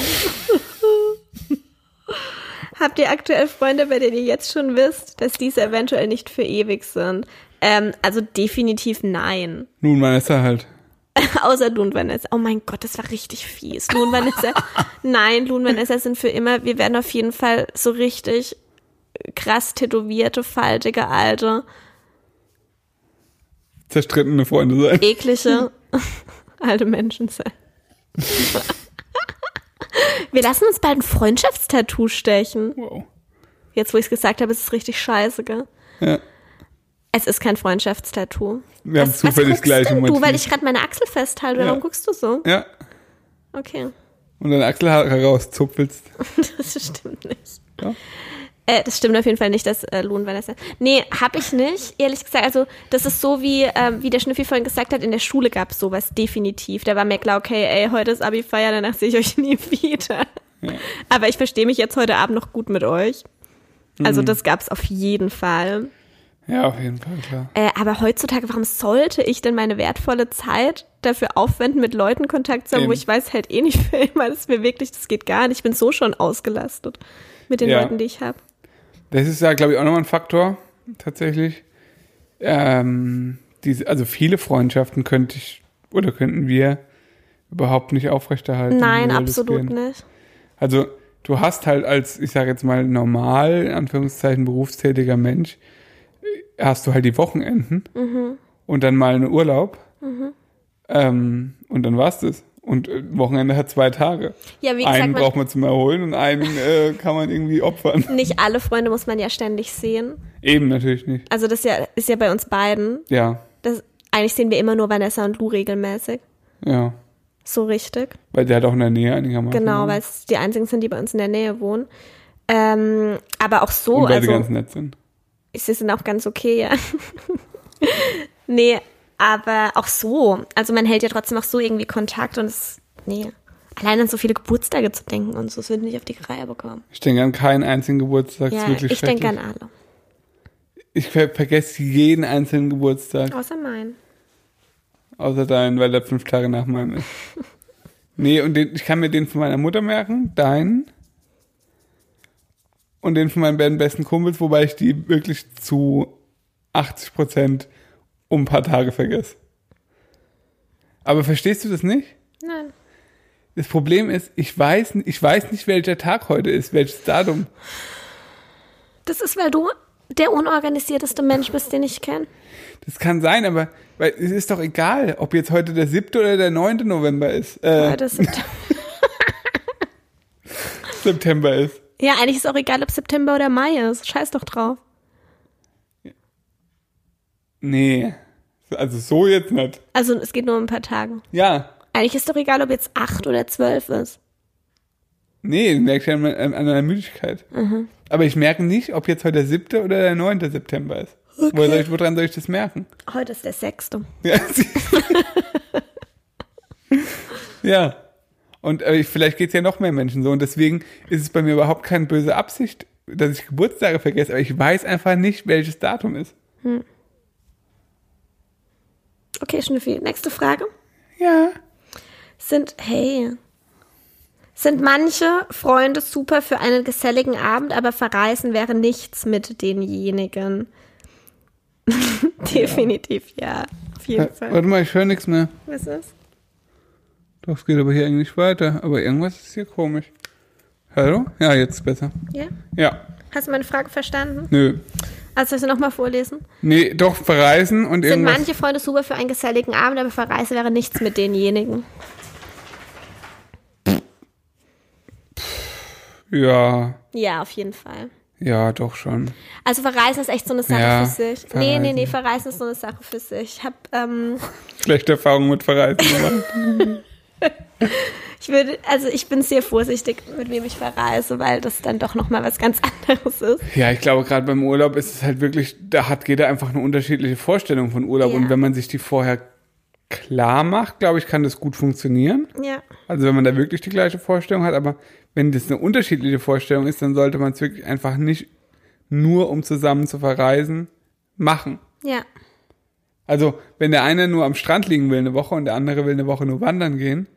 Habt ihr aktuell Freunde, bei denen ihr jetzt schon wisst, dass diese eventuell nicht für ewig sind? Ähm, also definitiv nein. Nun, Vanessa halt. [LAUGHS] Außer und Vanessa. Oh mein Gott, das war richtig fies. Und Vanessa. [LAUGHS] Nein, und Vanessa sind für immer. Wir werden auf jeden Fall so richtig krass tätowierte, faltige, alte, Zerstrittene Freunde sein. eklige [LAUGHS] alte Menschen sein. Wir lassen uns bald ein Freundschaftstattoo stechen. Wow. Jetzt, wo ich es gesagt habe, ist es richtig scheiße, gell? Ja. Es ist kein Freundschaftstattoo. Wir haben was, zufällig was gleiche denn du, weil ich gerade meine Achsel festhalte. Ja. Warum guckst du so? Ja. Okay. Und deine Achselhaare rauszupfelst. [LAUGHS] Das stimmt nicht. Ja. Äh, das stimmt auf jeden Fall nicht, dass äh, Lohn Vanessa. Nee, hab ich nicht, ehrlich gesagt. Also, das ist so, wie, ähm, wie der Schnüffi vorhin gesagt hat, in der Schule gab es sowas definitiv. Da war mir klar, okay, ey, heute ist Abi-Feier, danach sehe ich euch [LAUGHS] nie wieder. Aber ich verstehe mich jetzt heute Abend noch gut mit euch. Also, Mhm. das gab es auf jeden Fall. Ja, auf jeden Fall, klar. Äh, aber heutzutage, warum sollte ich denn meine wertvolle Zeit dafür aufwenden, mit Leuten Kontakt zu haben, wo Eben. ich weiß halt eh nicht [LAUGHS] für immer, das ist mir wirklich, das geht gar nicht. Ich bin so schon ausgelastet mit den Ja. Leuten, die ich habe. Das ist ja, glaube ich, auch nochmal ein Faktor, tatsächlich. Ähm, diese, also viele Freundschaften könnte ich oder könnten wir überhaupt nicht aufrechterhalten. Nein, absolut nicht. Also du hast halt als, ich sage jetzt mal, normal, in Anführungszeichen, berufstätiger Mensch, hast du halt die Wochenenden Mhm. und dann mal einen Urlaub ähm, und dann war's das. Und äh, Wochenende hat zwei Tage. Ja, wie gesagt, einen braucht man zum Erholen und einen äh, kann man irgendwie opfern. [LAUGHS] nicht alle Freunde muss man ja ständig sehen. Eben natürlich nicht. Also das ist ja, ist ja bei uns beiden. Ja, Das, eigentlich sehen wir immer nur Vanessa und Lou regelmäßig. ja. So richtig. Weil der hat auch in der Nähe einigermaßen. Genau, weil es die einzigen sind, die bei uns in der Nähe wohnen. Ähm, aber auch so, Und weil sie also ganz nett sind. Sie sind auch ganz okay, ja. [LAUGHS] nee, aber auch so. Also man hält ja trotzdem auch so irgendwie Kontakt und es, nee. Allein an so viele Geburtstage zu denken und so, das würde ich nicht auf die Reihe bekommen. Ich denke an keinen einzigen Geburtstag. Ja, ist wirklich ich denke an alle. Ich ver vergesse jeden einzelnen Geburtstag, Außer meinen. außer deinen, weil der fünf Tage nach meinem ist. [LAUGHS] Nee, und den, ich kann mir den von meiner Mutter merken, deinen. Und den von meinen beiden besten Kumpels, wobei ich die wirklich zu 80 Prozent um ein paar Tage vergesse. Aber verstehst du das nicht? Nein. Das Problem ist, ich weiß, ich weiß nicht, welcher Tag heute ist, welches Datum. Das ist, weil du der unorganisierteste Mensch bist, den ich kenne. Das kann sein, aber weil es ist doch egal, ob jetzt heute der 7. oder der 9. November ist, äh, Heute September. [LAUGHS] September ist. Ja, eigentlich ist auch egal, ob September oder Mai ist. Scheiß doch drauf. Nee, also so jetzt nicht. Also es geht nur um ein paar Tage. Ja, Eigentlich ist doch egal, ob jetzt acht oder zwölf ist. nee, das merke ich an, an an meiner Müdigkeit. Aber ich merke nicht, ob jetzt heute der 7. oder der 9. September ist. Woher soll ich, woran soll ich das merken? Heute ist der sechste. Ja, sie- [LAUGHS] ja. Und äh, ich- vielleicht geht es ja noch mehr Menschen so. Und deswegen ist es bei mir überhaupt keine böse Absicht, dass ich Geburtstage vergesse. Aber ich weiß einfach nicht, welches Datum ist. Okay, Schnüffi, nächste Frage. Ja. Sind, hey, sind manche Freunde super für einen geselligen Abend, aber verreisen wäre nichts mit denjenigen? [LAUGHS] Definitiv ja. Auf jeden Äh, Fall. Warte mal, ich höre nichts mehr. Was ist? Es geht aber hier eigentlich weiter. Aber irgendwas ist hier komisch. Hallo? Ja, jetzt besser. Ja? Ja. Hast du meine Frage verstanden? Nö. Also soll ich sie nochmal vorlesen? Nee, doch, verreisen und Sind irgendwas. manche Freunde super für einen geselligen Abend, aber verreisen wäre nichts mit denjenigen? Ja, Ja, auf jeden Fall. ja, doch schon. Also verreisen ist echt so eine Sache Ja, für sich. Nee, nee, nee, verreisen. verreisen ist so eine Sache für sich. Ich hab, ähm, Schlechte Erfahrungen mit Verreisen gemacht. [LAUGHS] [LAUGHS] ich würde, also ich bin sehr vorsichtig, mit wem ich verreise, weil das dann doch nochmal was ganz anderes ist. Ja, ich glaube, gerade beim Urlaub ist es halt wirklich, da hat jeder einfach eine unterschiedliche Vorstellung von Urlaub. Ja. Und wenn man sich die vorher klar macht, glaube ich, kann das gut funktionieren. Ja. Also wenn man da wirklich die gleiche Vorstellung hat, aber wenn das eine unterschiedliche Vorstellung ist, dann sollte man es wirklich einfach nicht nur um zusammen zu verreisen machen. Ja. Also wenn der eine nur am Strand liegen will eine Woche und der andere will eine Woche nur wandern gehen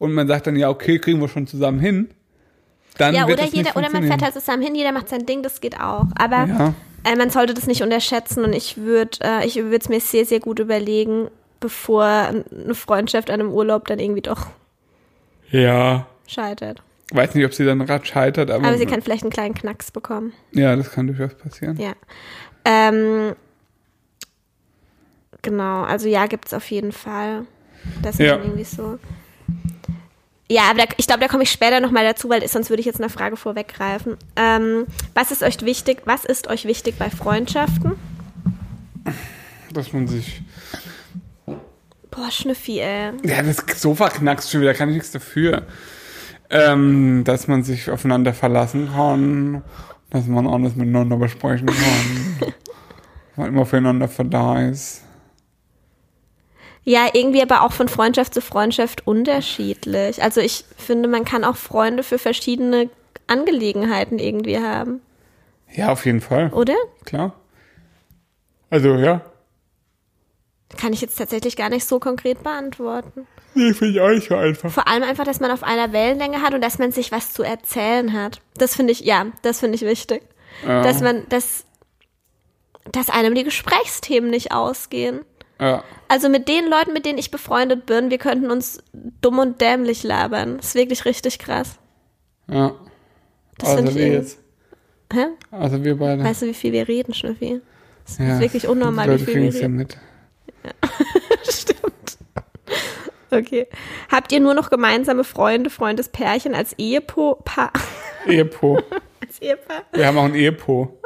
und man sagt dann ja okay kriegen wir schon zusammen hin, dann Ja, wird oder das jeder, nicht oder man fährt halt zusammen hin, jeder macht sein Ding, das geht auch. Aber Ja. äh, man sollte das nicht unterschätzen und ich würde, äh, ich würde es mir sehr, sehr gut überlegen, bevor eine Freundschaft an einem Urlaub dann irgendwie doch Ja, scheitert. weiß nicht, ob sie dann gerade scheitert, aber, Aber sie kann vielleicht einen kleinen Knacks bekommen. ja, das kann durchaus passieren. Ja. Ähm, genau, also ja, gibt es auf jeden Fall. Das ist Ja. dann irgendwie so. Ja, aber da, ich glaube, da komme ich später nochmal dazu, weil sonst würde ich jetzt eine Frage vorweggreifen. Ähm, was ist euch wichtig? Was ist euch wichtig bei Freundschaften? Dass man sich Boah, Schnüffi, ey. Ja, das Sofa knackst schon wieder, kann ich nichts dafür. Ähm, dass man sich aufeinander verlassen kann, dass man alles miteinander besprechen kann, [LAUGHS] dass man immer füreinander da ist. Ja, irgendwie aber auch von Freundschaft zu Freundschaft unterschiedlich. Also ich finde, man kann auch Freunde für verschiedene Angelegenheiten irgendwie haben, Ja, auf jeden Fall, oder? klar. Also, ja. Kann ich jetzt tatsächlich gar nicht so konkret beantworten. Nee, finde ich auch nicht so einfach. Vor allem einfach, dass man auf einer Wellenlänge hat und dass man sich was zu erzählen hat. Das finde ich, ja, das finde ich wichtig. Ja. Dass man, dass, dass einem die Gesprächsthemen nicht ausgehen. Ja. Also mit den Leuten, mit denen ich befreundet bin, wir könnten uns dumm und dämlich labern. Das ist wirklich richtig krass. Ja. Das also wir jetzt. Hä? Also wir beide. Weißt du, wie viel wir reden, Schnüffi? Das ja. ist wirklich unnormal, Die wie Leute viel kriegen wir es ja reden. mit. [LAUGHS] Stimmt. Okay. Habt ihr nur noch gemeinsame Freunde, Freundespärchen als Ehepo Paar, Ehepo. [LAUGHS] als Ehepaar? Wir haben auch ein Ehepo.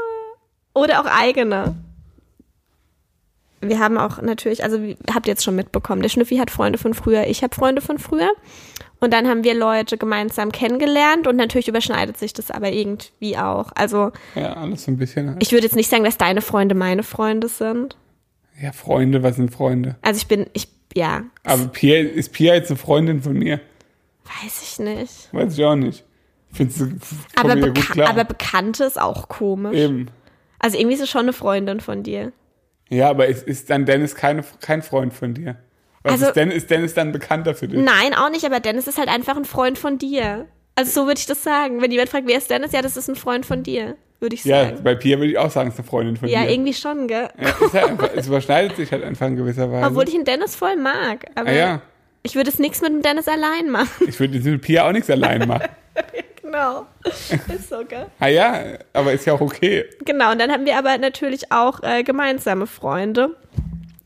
Oder auch eigene. Wir haben auch natürlich, also habt ihr jetzt schon mitbekommen, der Schnüffi hat Freunde von früher, ich habe Freunde von früher. Und dann haben wir Leute gemeinsam kennengelernt und natürlich überschneidet sich das aber irgendwie auch. Also Ja, alles so ein bisschen. halt. ich würde jetzt nicht sagen, dass deine Freunde meine Freunde sind. Ja, Freunde, was sind Freunde? Also ich bin, ich, ja. Aber Pia, ist Pia jetzt eine Freundin von mir? Weiß ich nicht. Weiß ich auch nicht. Findest du, Aber, beka klar. aber Bekannte ist auch komisch. Eben. Also irgendwie ist es schon eine Freundin von dir. Ja, aber ist, ist dann Dennis keine, kein Freund von dir? Was Also- ist, Dennis, ist Dennis dann bekannter für dich? Nein, auch nicht, aber Dennis ist halt einfach ein Freund von dir. Also so würde ich das sagen. Wenn jemand fragt, wer ist Dennis? Ja, das ist ein Freund von dir, würde ich Ja, sagen. bei Pia würde ich auch sagen, es ist eine Freundin von Ja, dir. irgendwie schon, gell? Ja, halt einfach, es überschneidet sich halt einfach in gewisser Weise. Obwohl ich den Dennis voll mag. Aber ah ja, ich würde es nichts mit dem Dennis allein machen. ich würde mit Pia auch nichts allein [LAUGHS] machen. Genau. [LAUGHS] Ist so, gell? Ah ja, aber ist ja auch okay. Genau, und dann haben wir aber natürlich auch äh, gemeinsame Freunde.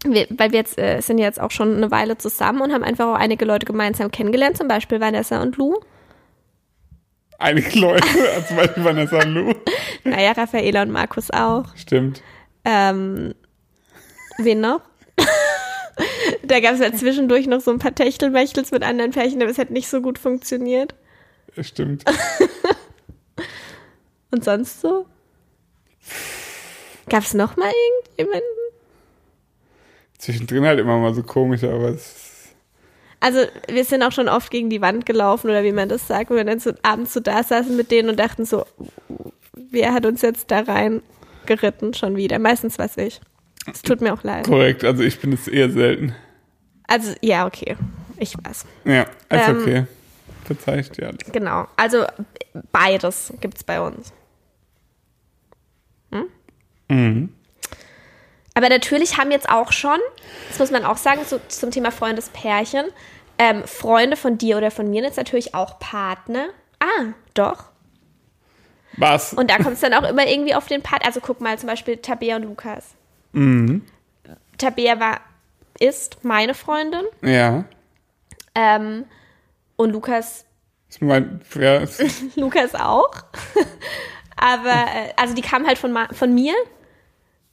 Wir, weil wir jetzt äh, sind jetzt auch schon eine Weile zusammen und haben einfach auch einige Leute gemeinsam kennengelernt, zum Beispiel Vanessa und Lou. Einige Leute, [LAUGHS] zum Beispiel Vanessa Lu. [LAUGHS] Naja, Raffaela und Markus auch. Stimmt. Ähm, wen noch? da gab es ja zwischendurch noch so ein paar Techtelmächtels mit anderen Pärchen, aber es hat nicht so gut funktioniert. Stimmt. [LAUGHS] Und sonst so? Gab es noch mal irgendjemanden? Zwischendrin halt immer mal so komisch, aber es Also wir sind auch schon oft gegen die Wand gelaufen oder wie man das sagt, wo wir dann so abends so da saßen mit denen und dachten so, wer hat uns jetzt da rein geritten schon wieder? Meistens was ich. Es tut mir auch leid. korrekt. Also ich bin es eher selten. Also ja, okay. Ich weiß. Ja, ist Ähm, okay. Ich dir alles. Genau. Also beides gibt's bei uns. Mhm. Aber natürlich haben jetzt auch schon, das muss man auch sagen, so, zum Thema Freundespärchen, ähm, Freunde von dir oder von mir jetzt natürlich auch Partner. Ah, doch. Was? Und da kommt es dann auch immer irgendwie auf den Part. Also guck mal, zum Beispiel Tabea und Lukas. Mhm. Tabea war, ist meine Freundin Ja. ähm, und Lukas, Ist mein, ja, ist, Lukas auch. aber, äh, also die kamen halt von, von mir,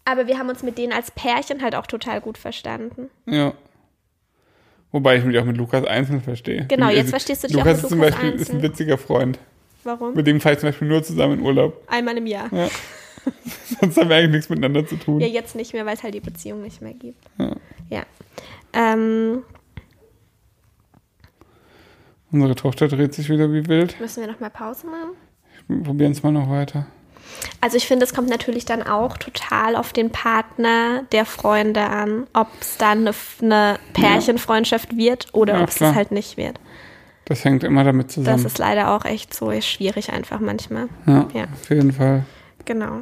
aber wir haben uns mit denen als Pärchen halt auch total gut verstanden. ja. Wobei ich mich auch mit Lukas einzeln verstehe. Genau, Also, jetzt verstehst du dich auch Lukas mit ist zum Lukas Beispiel ist ein witziger Freund. Warum? Mit dem fahre ich zum Beispiel nur zusammen in Urlaub. Einmal im Jahr. Ja. [LAUGHS] Sonst haben wir eigentlich nichts miteinander zu tun. Ja, jetzt nicht mehr, weil es halt die Beziehung nicht mehr gibt. Ja. Ja. Ähm, Unsere Tochter dreht sich wieder wie wild. müssen wir nochmal Pause machen? Wir probieren es mal noch weiter. Also ich finde, es kommt natürlich dann auch total auf den Partner der Freunde an, ob es dann eine, eine Pärchenfreundschaft wird oder Ja, ob es klar. das halt nicht wird. Das hängt immer damit Das zusammen. ist leider auch echt so schwierig einfach manchmal. ja, Ja. auf jeden Fall. Genau.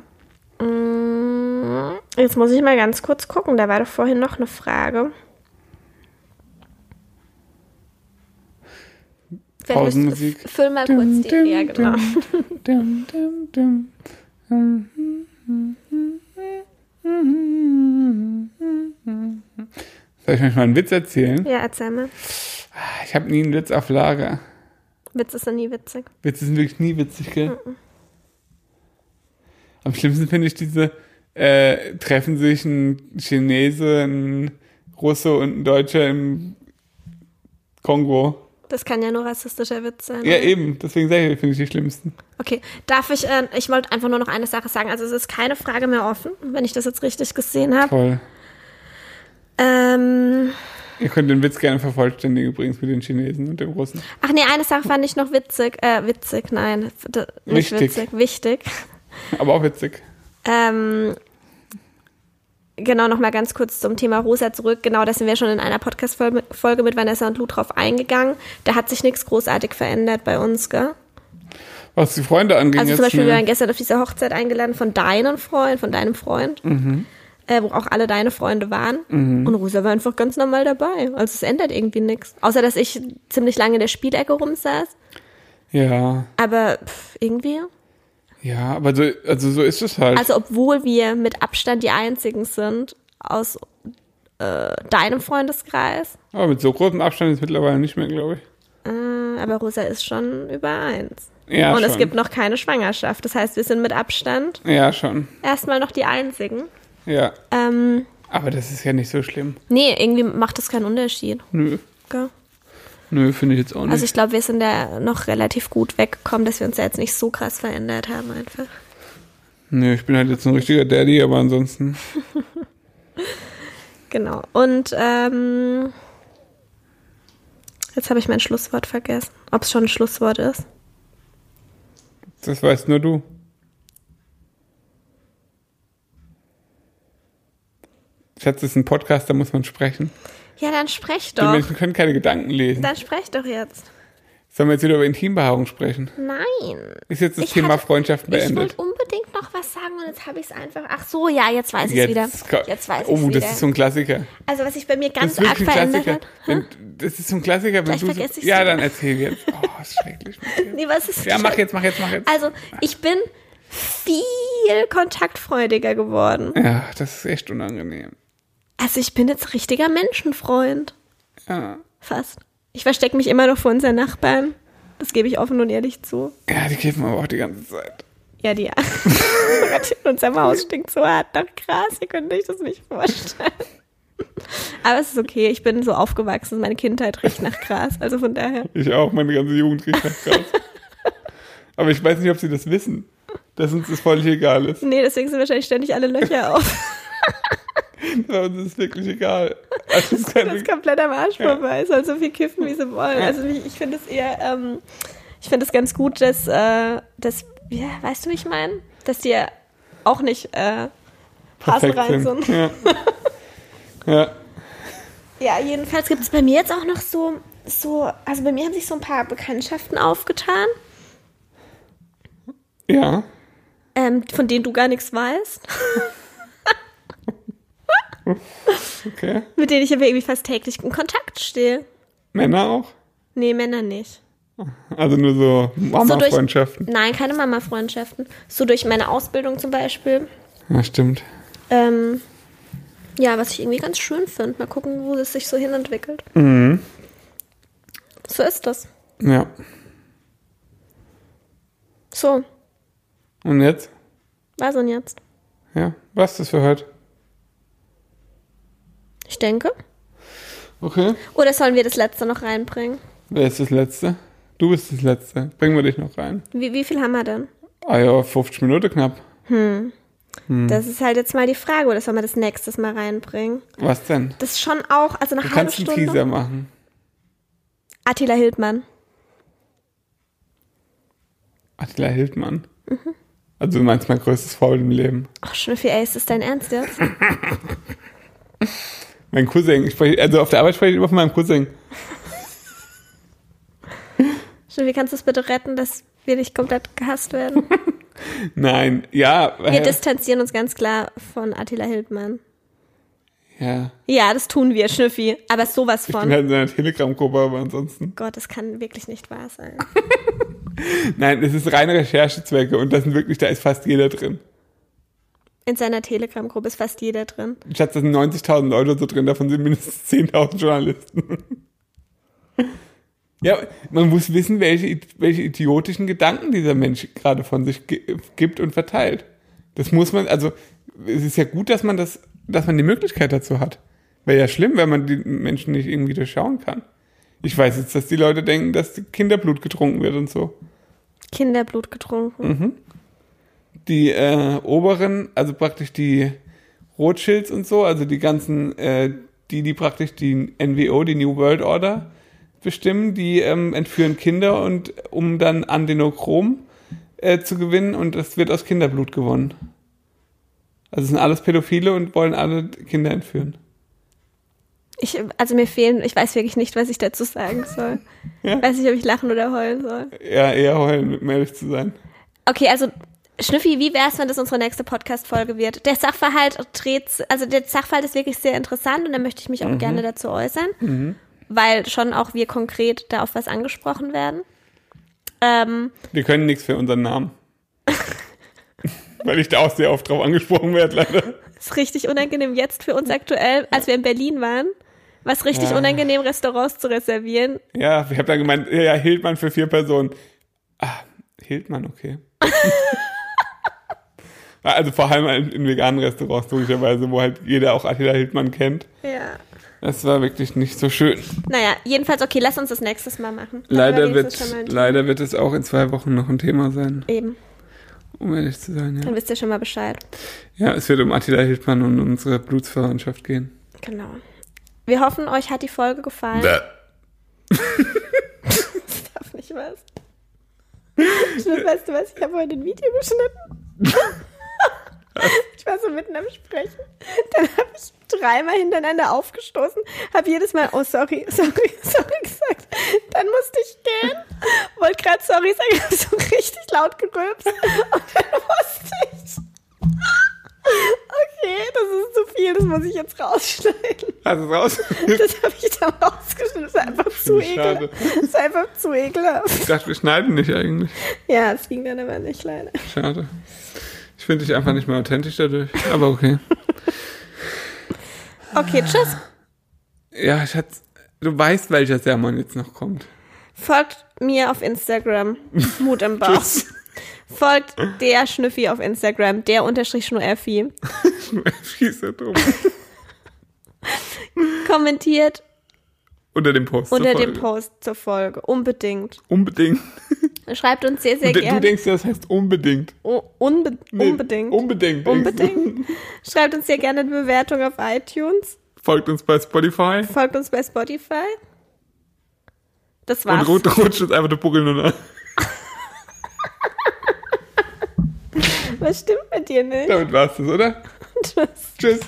Mm, Jetzt muss ich mal ganz kurz gucken. Da war doch vorhin noch eine Frage. Pausenmusik. Füll mal kurz Dum, die. dum, Ja, genau. Dum, dum, dum. Soll ich euch mal einen Witz erzählen? Ja, erzähl mal. Ich habe nie einen Witz auf Lager. Witz ist ja nie witzig. Witze sind wirklich nie witzig, gell? Am schlimmsten finde ich diese, äh, treffen sich ein Chinese, ein Russe und ein Deutscher im Kongo. Das kann ja nur rassistischer Witz sein. Ja, oder? eben, deswegen sage ich, finde ich die schlimmsten. Okay, darf ich, äh, ich wollte einfach nur noch eine Sache sagen. Also es ist keine Frage mehr offen, wenn ich das jetzt richtig gesehen habe. Toll. Ähm, Ihr könnt den Witz gerne vervollständigen übrigens mit den Chinesen und dem Russen. ach nee, eine Sache fand ich noch witzig. Äh, witzig, nein, nicht Wichtig. witzig, wichtig. Aber auch witzig. Ähm, genau, nochmal ganz kurz zum Thema Rosa zurück. Genau, da sind wir schon in einer Podcast-Folge mit Vanessa und Lou drauf eingegangen. Da hat sich nichts großartig verändert bei uns, gell? Was die Freunde angeht, Also zum Beispiel, wir waren gestern auf dieser Hochzeit eingeladen von deinem Freund, von deinem Freund, Mhm. äh, wo auch alle deine Freunde waren. Und Rosa war einfach ganz normal dabei. Also es ändert irgendwie nichts. Außer, dass ich ziemlich lange in der Spielecke rumsaß. Ja, Aber pff, irgendwie. Ja, aber so, also so ist es halt. Also obwohl wir mit Abstand die Einzigen sind aus äh, deinem Freundeskreis. aber mit so großem Abstand ist es mittlerweile nicht mehr, glaube ich. Äh, aber Rosa ist schon über eins. Ja, Und schon. es gibt noch keine Schwangerschaft. Das heißt, wir sind mit Abstand Ja, schon. erstmal noch die Einzigen. Ja. Ähm, Aber das ist ja nicht so schlimm. nee, irgendwie macht das keinen Unterschied. Nö. Gell? Nö, finde ich jetzt auch nicht. Also ich glaube, wir sind da noch relativ gut weggekommen, dass wir uns da jetzt nicht so krass verändert haben einfach. Nö, ich bin halt jetzt ein richtiger Daddy, aber ansonsten. [LAUGHS] Genau. Und ähm, Jetzt habe ich mein Schlusswort vergessen. Ob es schon ein Schlusswort ist. Das weißt nur du. Schatz, das ist ein Podcast, da muss man sprechen. Ja, dann sprech Die doch. Menschen können keine Gedanken lesen. Dann sprech doch jetzt. Sollen wir jetzt wieder über Intimbehaarung sprechen? Nein. Ist jetzt das Ich Thema hatte- Freundschaft Ich beendet? wollte unbedingt noch was sagen und jetzt habe ich es einfach. Ach so, ja, jetzt weiß ich es wieder. Jetzt, weiß ich oh, es das wieder. ist so ein Klassiker. also was sich bei mir ganz arg verändert hat. Wenn, das ist so ein Klassiker, wenn Gleich du so, Ja, wieder. dann erzähl jetzt. Oh, ist schrecklich. Nee, was ist Ja, mach jetzt, mach jetzt, mach jetzt. Also, ich bin viel kontaktfreudiger geworden. Ja, das ist echt unangenehm. Also, ich bin jetzt richtiger Menschenfreund. Ja, Fast. Ich verstecke mich immer noch vor unseren Nachbarn. Das gebe ich offen und ehrlich zu. ja die kiffen aber auch die ganze Zeit. Ja, die. [LAUGHS] in unserem Haus stinkt so hart nach Gras. Ihr könnt euch das nicht vorstellen. Aber es ist okay. Ich bin so aufgewachsen. Meine Kindheit riecht nach Gras. Also von daher. Ich auch, meine ganze Jugend riecht nach Gras. aber ich weiß nicht, ob sie das wissen. Dass uns das völlig egal ist. Nee, deswegen sind wahrscheinlich ständig alle Löcher auf. Aber uns ist wirklich egal. Also, Das ist komplett am Arsch Ja. vorbei. Soll so viel kiffen, wie sie wollen. Ja. Also ich, ich finde es eher, ähm, ich finde es ganz gut, dass, äh, dass, ja, weißt du, wie ich meine? Dass die auch nicht äh, rein sind. sind. Ja. ja. Ja, jedenfalls gibt es bei mir jetzt auch noch so, so, also bei mir haben sich so ein paar Bekanntschaften aufgetan, Ja. ähm, von denen du gar nichts weißt, [LAUGHS] [LAUGHS] Okay. mit denen ich aber irgendwie fast täglich in Kontakt stehe. Männer auch? Nee, Männer nicht. Also nur so Mama-Freundschaften. Nein, keine Mama-Freundschaften. So durch meine Ausbildung zum Beispiel. Ja, stimmt. Ähm, ja, was ich irgendwie ganz schön finde. Mal gucken, wo es sich so hinentwickelt. Mhm. So ist das. Ja. So, Und jetzt? was denn jetzt? Ja. Was ist das für heute? Ich denke. Okay. Oder sollen wir das letzte noch reinbringen? Wer ist das Letzte? Du bist das Letzte. Bringen wir dich noch rein. Wie, wie viel haben wir denn? Ah ja, 50 Minuten knapp. Das ist halt jetzt mal die Frage, oder sollen wir das nächstes Mal reinbringen? Was denn? Das ist schon auch, also eine Du halbe kannst einen Stunde. Teaser machen. Attila Hildmann. Attila Hildmann. Also du meinst mein größtes Faul im Leben. Ach, Schnüffi, ey, ist das dein Ernst jetzt? [LAUGHS] Mein Cousin. Ich spreche, also auf der Arbeit spreche ich immer von meinem Cousin. Schnüffi, kannst du es bitte retten, dass wir nicht komplett gehasst werden? [LAUGHS] Nein, ja. Wir distanzieren uns ganz klar von Attila Hildmann. ja. Ja, das tun wir, Schnüffi. Aber sowas Ich bin von. halt in einer Telegram-Gruppe, aber ansonsten. Gott, das kann wirklich nicht wahr sein. [LAUGHS] Nein, es ist reine Recherchezwecke und das sind wirklich, da ist fast jeder drin. In seiner Telegram-Gruppe ist fast jeder drin. Schatz, da sind 90.000 Leute so drin, davon sind mindestens 10.000 Journalisten. [LAUGHS] ja, man muss wissen, welche, welche idiotischen Gedanken dieser Mensch gerade von sich gi- gibt und verteilt. Das muss man, also, es ist ja gut, dass man das, dass man die Möglichkeit dazu hat. Wäre ja schlimm, wenn man die Menschen nicht irgendwie durchschauen kann. Ich weiß jetzt, dass die Leute denken, dass Kinderblut getrunken wird und so. Kinderblut getrunken. Mhm. Die äh, oberen, also praktisch die Rothschilds und so, also die ganzen, äh, die, die praktisch die NWO, die New World Order bestimmen, die ähm, entführen Kinder und um dann Adenochrom äh, zu gewinnen und das wird aus Kinderblut gewonnen. Also es sind alles Pädophile und wollen alle Kinder entführen. Ich, also mir fehlen, ich weiß wirklich nicht, was ich dazu sagen soll. Ja. Weiß nicht, ob ich lachen oder heulen soll. Ja, eher heulen, um ehrlich zu sein. Okay, also Schnüffi, wie wär's, wenn das unsere nächste Podcast-Folge wird? Der Sachverhalt dreht, also der Sachverhalt ist wirklich sehr interessant und da möchte ich mich auch gerne dazu äußern, weil schon auch wir konkret da auf was angesprochen werden. Ähm, Wir können nichts für unseren Namen. [LAUGHS] Weil ich da auch sehr oft drauf angesprochen werde, leider. ist richtig unangenehm jetzt für uns aktuell, als wir in Berlin waren, was richtig Ja. unangenehm, Restaurants zu reservieren. Ja, ich habe dann gemeint, ja, ja, Hildmann für vier Personen. Ah, Hildmann, okay. [LAUGHS] also vor allem in, in veganen Restaurants, logischerweise, wo halt jeder auch Attila Hildmann kennt. Ja. Das war wirklich nicht so schön. Naja, jedenfalls, okay, lass uns das nächstes Mal machen. Leider wird, leider wird es auch in zwei Wochen noch ein Thema sein, Eben, um ehrlich zu sein. Ja, dann wisst ihr schon mal Bescheid. ja es wird um Attila Hildmann und unsere Blutsverwandtschaft gehen. Genau. Wir hoffen, euch hat die Folge gefallen. das [LAUGHS] darf nicht was. Schlimm, weißt du was? Ich habe heute ein Video geschnitten. [LAUGHS] [LAUGHS] Ich war so mitten am Sprechen. Dann habe ich dreimal hintereinander aufgestoßen, habe jedes Mal, oh sorry, sorry, [LAUGHS] sorry gesagt. Dann musste ich gehen, wollte gerade sorry sagen, [LAUGHS] habe so richtig laut gerülpst und dann musste ich. Okay, das ist zu viel, das muss ich jetzt rausschneiden. Hast du es raus? Das habe ich dann rausgeschnitten, das ist einfach zu ekelhaft. Das ist einfach zu ekelhaft. Ich dachte, wir schneiden nicht eigentlich. Ja, es ging dann aber nicht leider. Schade. Ich finde dich einfach nicht mehr authentisch dadurch. Aber okay. Okay, tschüss. Ja, Schatz, du weißt, welcher Sermon jetzt noch kommt. Folgt mir auf Instagram. Mut im Bauch. Tschüss. Folgt der Schnüffi auf Instagram, der unterstrich Schnurrfi. Schieße drum. Kommentiert Unter dem Post. zur unter dem. Post zur Folge. Unbedingt. Unbedingt. [LAUGHS] Schreibt uns sehr, sehr Und du gerne. denkst, das heißt unbedingt. Oh, unbe Nee, unbedingt. Unbedingt. Unbedingt. [LAUGHS] Schreibt uns sehr gerne eine Bewertung auf iTunes. Folgt uns bei Spotify. Folgt uns bei Spotify. Das Und war's. rut- rutscht uns einfach der Buckel nur nach. Was stimmt mit dir nicht? Damit war's das, oder? [LAUGHS] Tschüss. Tschüss.